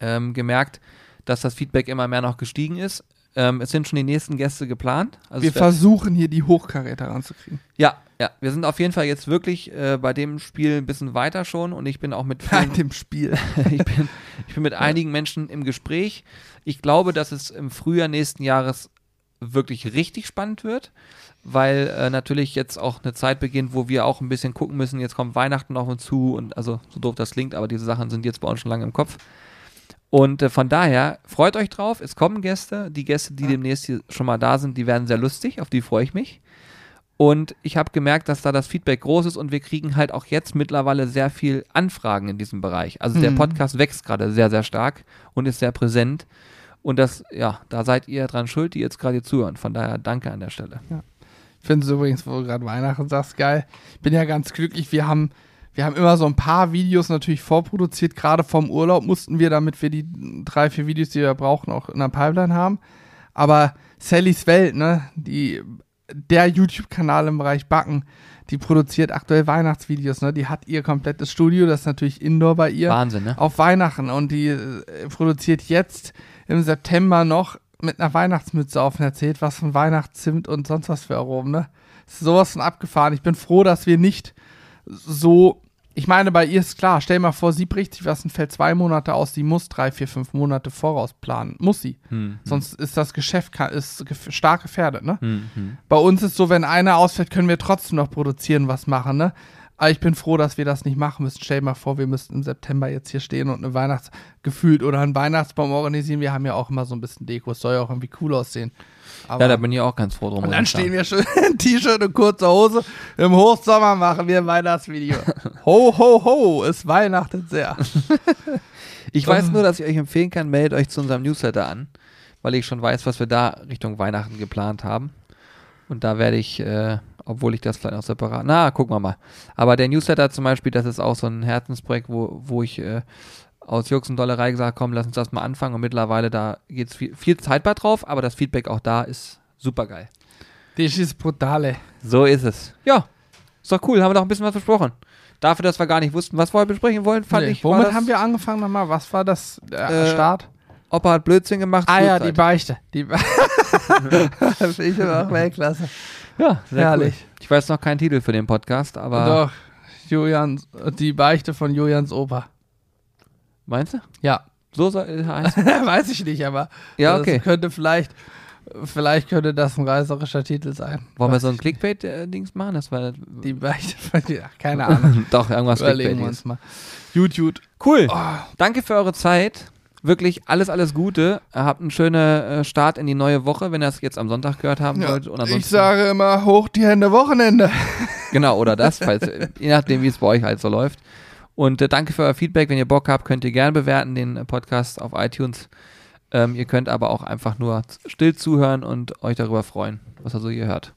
ähm, gemerkt, dass das Feedback immer mehr noch gestiegen ist. Ähm, es sind schon die nächsten Gäste geplant. Also wir versuchen hier die Hochkaräter ranzukriegen. Ja, ja, wir sind auf jeden Fall jetzt wirklich äh, bei dem Spiel ein bisschen weiter schon und ich bin auch mit bei dem Spiel. ich, bin, ich bin mit einigen Menschen im Gespräch. Ich glaube, dass es im Frühjahr nächsten Jahres wirklich richtig spannend wird, weil äh, natürlich jetzt auch eine Zeit beginnt, wo wir auch ein bisschen gucken müssen. Jetzt kommt Weihnachten auf uns zu und also so doof das klingt, aber diese Sachen sind jetzt bei uns schon lange im Kopf. Und äh, von daher freut euch drauf. Es kommen Gäste. Die Gäste, die ja. demnächst hier schon mal da sind, die werden sehr lustig. Auf die freue ich mich. Und ich habe gemerkt, dass da das Feedback groß ist und wir kriegen halt auch jetzt mittlerweile sehr viel Anfragen in diesem Bereich. Also mhm. der Podcast wächst gerade sehr, sehr stark und ist sehr präsent. Und das, ja, da seid ihr dran schuld, die jetzt gerade zuhören. Von daher danke an der Stelle. Ja. Ich finde es übrigens, wo du gerade Weihnachten sagst, geil. Ich bin ja ganz glücklich. Wir haben, wir haben immer so ein paar Videos natürlich vorproduziert. Gerade vom Urlaub mussten wir, damit wir die drei, vier Videos, die wir brauchen, auch in der Pipeline haben. Aber Sallys Welt, ne, die der YouTube-Kanal im Bereich Backen, die produziert aktuell Weihnachtsvideos, ne? Die hat ihr komplettes Studio, das ist natürlich Indoor bei ihr. Wahnsinn, ne? Auf Weihnachten. Und die äh, produziert jetzt im September noch mit einer Weihnachtsmütze auf und erzählt was von Weihnachtszimt und sonst was für Aromen, ne? ist sowas von abgefahren. Ich bin froh, dass wir nicht so ich meine, bei ihr ist klar, stell mal vor, sie bricht sich was und fällt zwei Monate aus, sie muss drei, vier, fünf Monate voraus planen. Muss sie. Hm, hm. Sonst ist das Geschäft ist stark gefährdet, ne? Hm, hm, bei uns ist so, wenn einer ausfällt, können wir trotzdem noch produzieren, was machen, ne? Aber ich bin froh, dass wir das nicht machen müssen. Stell dir mal vor, wir müssten im September jetzt hier stehen und eine Weihnachts gefühlt oder einen Weihnachtsbaum organisieren. Wir haben ja auch immer so ein bisschen Deko. Es soll ja auch irgendwie cool aussehen. Aber ja, da bin ich auch ganz froh drum. Und dann stehen wir schon in T-Shirt und kurzer Hose. Im Hochsommer machen wir ein Weihnachtsvideo. ho, ho, ho, es weihnachtet sehr. ich weiß nur, dass ich euch empfehlen kann, meldet euch zu unserem Newsletter an, weil ich schon weiß, was wir da Richtung Weihnachten geplant haben. Und da werde ich, äh, obwohl ich das vielleicht noch separat, na, gucken wir mal. Aber der Newsletter zum Beispiel, das ist auch so ein Herzensprojekt, wo, wo ich äh, aus Jux und Dollerei gesagt, komm, lass uns das mal anfangen. Und mittlerweile da geht es viel, viel Zeit bei drauf, aber das Feedback auch da ist super geil. Das ist brutale. So ist es. Ja, ist doch cool. Haben wir doch ein bisschen was besprochen. Dafür, dass wir gar nicht wussten, was wir heute besprechen wollen, fand Nee, ich. womit das, haben wir angefangen nochmal? Was war das der Äh, Start? Opa hat Blödsinn gemacht. Ah ja, Schulzeit. die Beichte. Die Be finde ich aber auch Weltklasse. Ja, sehr Herrlich. Cool. Ich weiß noch keinen Titel für den Podcast, aber. Doch, Julians, die Beichte von Julians Opa. Meinst du? Ja, So soll es heißen? weiß ich nicht, aber Ja, das okay. könnte vielleicht, vielleicht könnte das ein reißerischer Titel sein. Wollen wir so ein Clickbait-Dings machen? Das war. Die Beichte von ja, keine Ahnung. Doch, irgendwas Überlegen wir uns mal. YouTube. Cool. Oh, Danke für eure Zeit. Wirklich alles, alles Gute. Habt einen schönen äh, Start in die neue Woche, wenn ihr es jetzt am Sonntag gehört haben ja, wollt. Und ich sage immer, hoch die Hände Wochenende. Genau, oder das, falls, je nachdem, wie es bei euch halt so läuft. Und äh, danke für euer Feedback. Wenn ihr Bock habt, könnt ihr gerne bewerten den äh, Podcast auf iTunes. Ähm, ihr könnt aber auch einfach nur still zuhören und euch darüber freuen, was ihr so hier hört.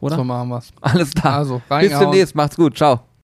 Oder? So machen wir's. Alles klar. Also, Bis reingehauen. demnächst. Macht's gut. Ciao.